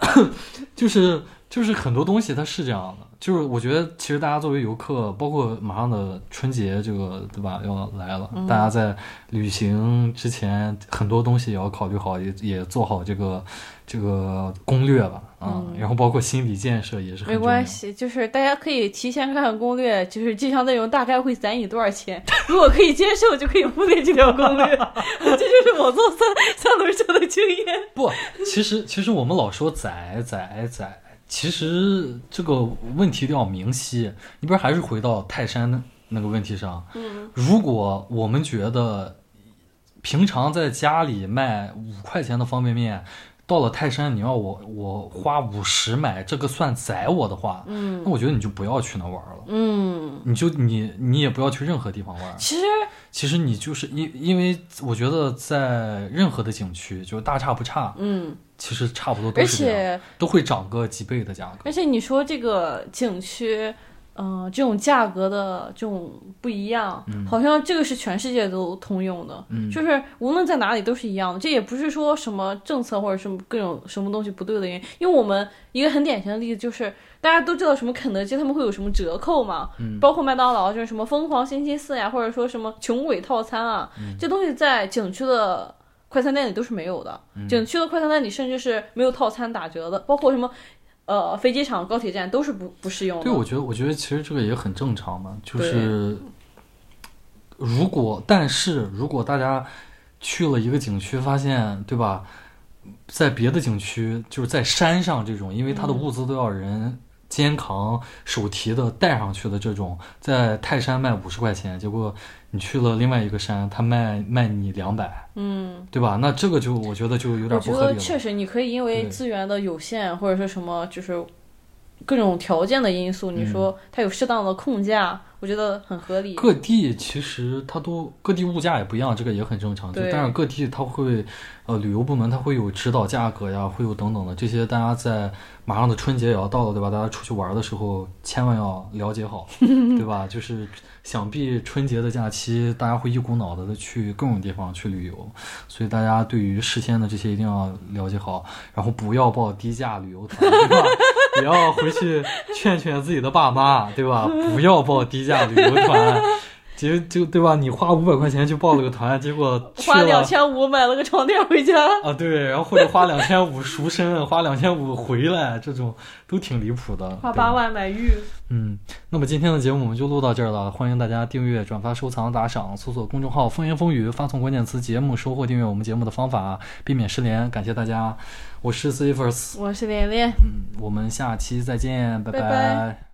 Speaker 1: 就是就是很多东西它是这样的，就是我觉得其实大家作为游客，包括马上的春节这个对吧要来了，大家在旅行之前很多东西也要考虑好，也也做好这个这个攻略吧，啊、然后包括心理建设也是很
Speaker 2: 没关系，就是大家可以提前看看攻略，就是这项内容大概会攒你多少钱，如果可以接受，就可以忽略这条攻略。这就是我做三三轮车的经验。
Speaker 1: 不，其实其实我们老说宰宰宰，其实这个问题都要明晰。你不是还是回到泰山那那个问题上？
Speaker 2: 嗯，
Speaker 1: 如果我们觉得平常在家里卖五块钱的方便面，到了泰山你要我我花五十买，这个算宰我的话，
Speaker 2: 嗯
Speaker 1: 那我觉得你就不要去那玩了，
Speaker 2: 嗯，
Speaker 1: 你就你你也不要去任何地方玩。
Speaker 2: 其实
Speaker 1: 其实你就是因因为我觉得在任何的景区，就大差不差，
Speaker 2: 嗯，
Speaker 1: 其实差不多都
Speaker 2: 而
Speaker 1: 是这样，
Speaker 2: 且
Speaker 1: 都会涨个几倍的价格。
Speaker 2: 而且你说这个景区，嗯、这种价格的这种不一样，好像这个是全世界都通用的，
Speaker 1: 嗯
Speaker 2: 就是无论在哪里都是一样的。这也不是说什么政策或者什么各种什么东西不对的原因，因为我们一个很典型的例子就是大家都知道什么肯德基他们会有什么折扣嘛，包括麦当劳就是什么疯狂星期四呀，或者说什么穷鬼套餐啊，这东西在景区的。快餐店里都是没有的，景区的快餐店里甚至是没有套餐打折的，包括什么，呃，飞机场、高铁站都是不不适用的。
Speaker 1: 对，我觉得，我觉得其实这个也很正常嘛，就是如果，但是如果大家去了一个景区，发现对吧，在别的景区，就是在山上这种，因为它的物资都要人肩扛、手提的带上去的这种，在泰山卖五十块钱，结果你去了另外一个山，他卖卖你两百，
Speaker 2: 嗯，
Speaker 1: 对吧？那这个就我觉得就有
Speaker 2: 我觉
Speaker 1: 点不合理了。
Speaker 2: 得确实你可以因为资源的有限或者是什么，就是各种条件的因素，你
Speaker 1: 嗯
Speaker 2: 说它有适当的控价，我觉得很合理。
Speaker 1: 各地其实它都各地物价也不一样，这个也很正常。就
Speaker 2: 对
Speaker 1: 但是各地它会，呃，旅游部门它会有指导价格呀，会有等等的这些，大家在马上的春节也要到了，对吧？大家出去玩的时候千万要了解好，对吧？就是想必春节的假期，大家会一股脑的去各种地方去旅游，所以大家对于事先的这些一定要了解好，然后不要报低价旅游团，对吧？也要回去劝劝自己的爸妈，对吧？不要报低价旅游团，就就对吧？你花五百块钱去报了个团，结果去
Speaker 2: 花两
Speaker 1: 了
Speaker 2: 千五买了个床垫回家，
Speaker 1: 啊，对，然后或者花两千五赎身，花两千五回来，这种都挺离谱的。
Speaker 2: 花八万买玉。
Speaker 1: 嗯，那么今天的节目我们就录到这儿了，欢迎大家订阅、转发、收藏、打赏，搜索公众号“风言风语”，发送关键词“节目”，收获订阅我们节目的方法，避免失联。感谢大家，我是 C First，
Speaker 2: 我是连连。
Speaker 1: 嗯，我们下期再见，拜
Speaker 2: 拜拜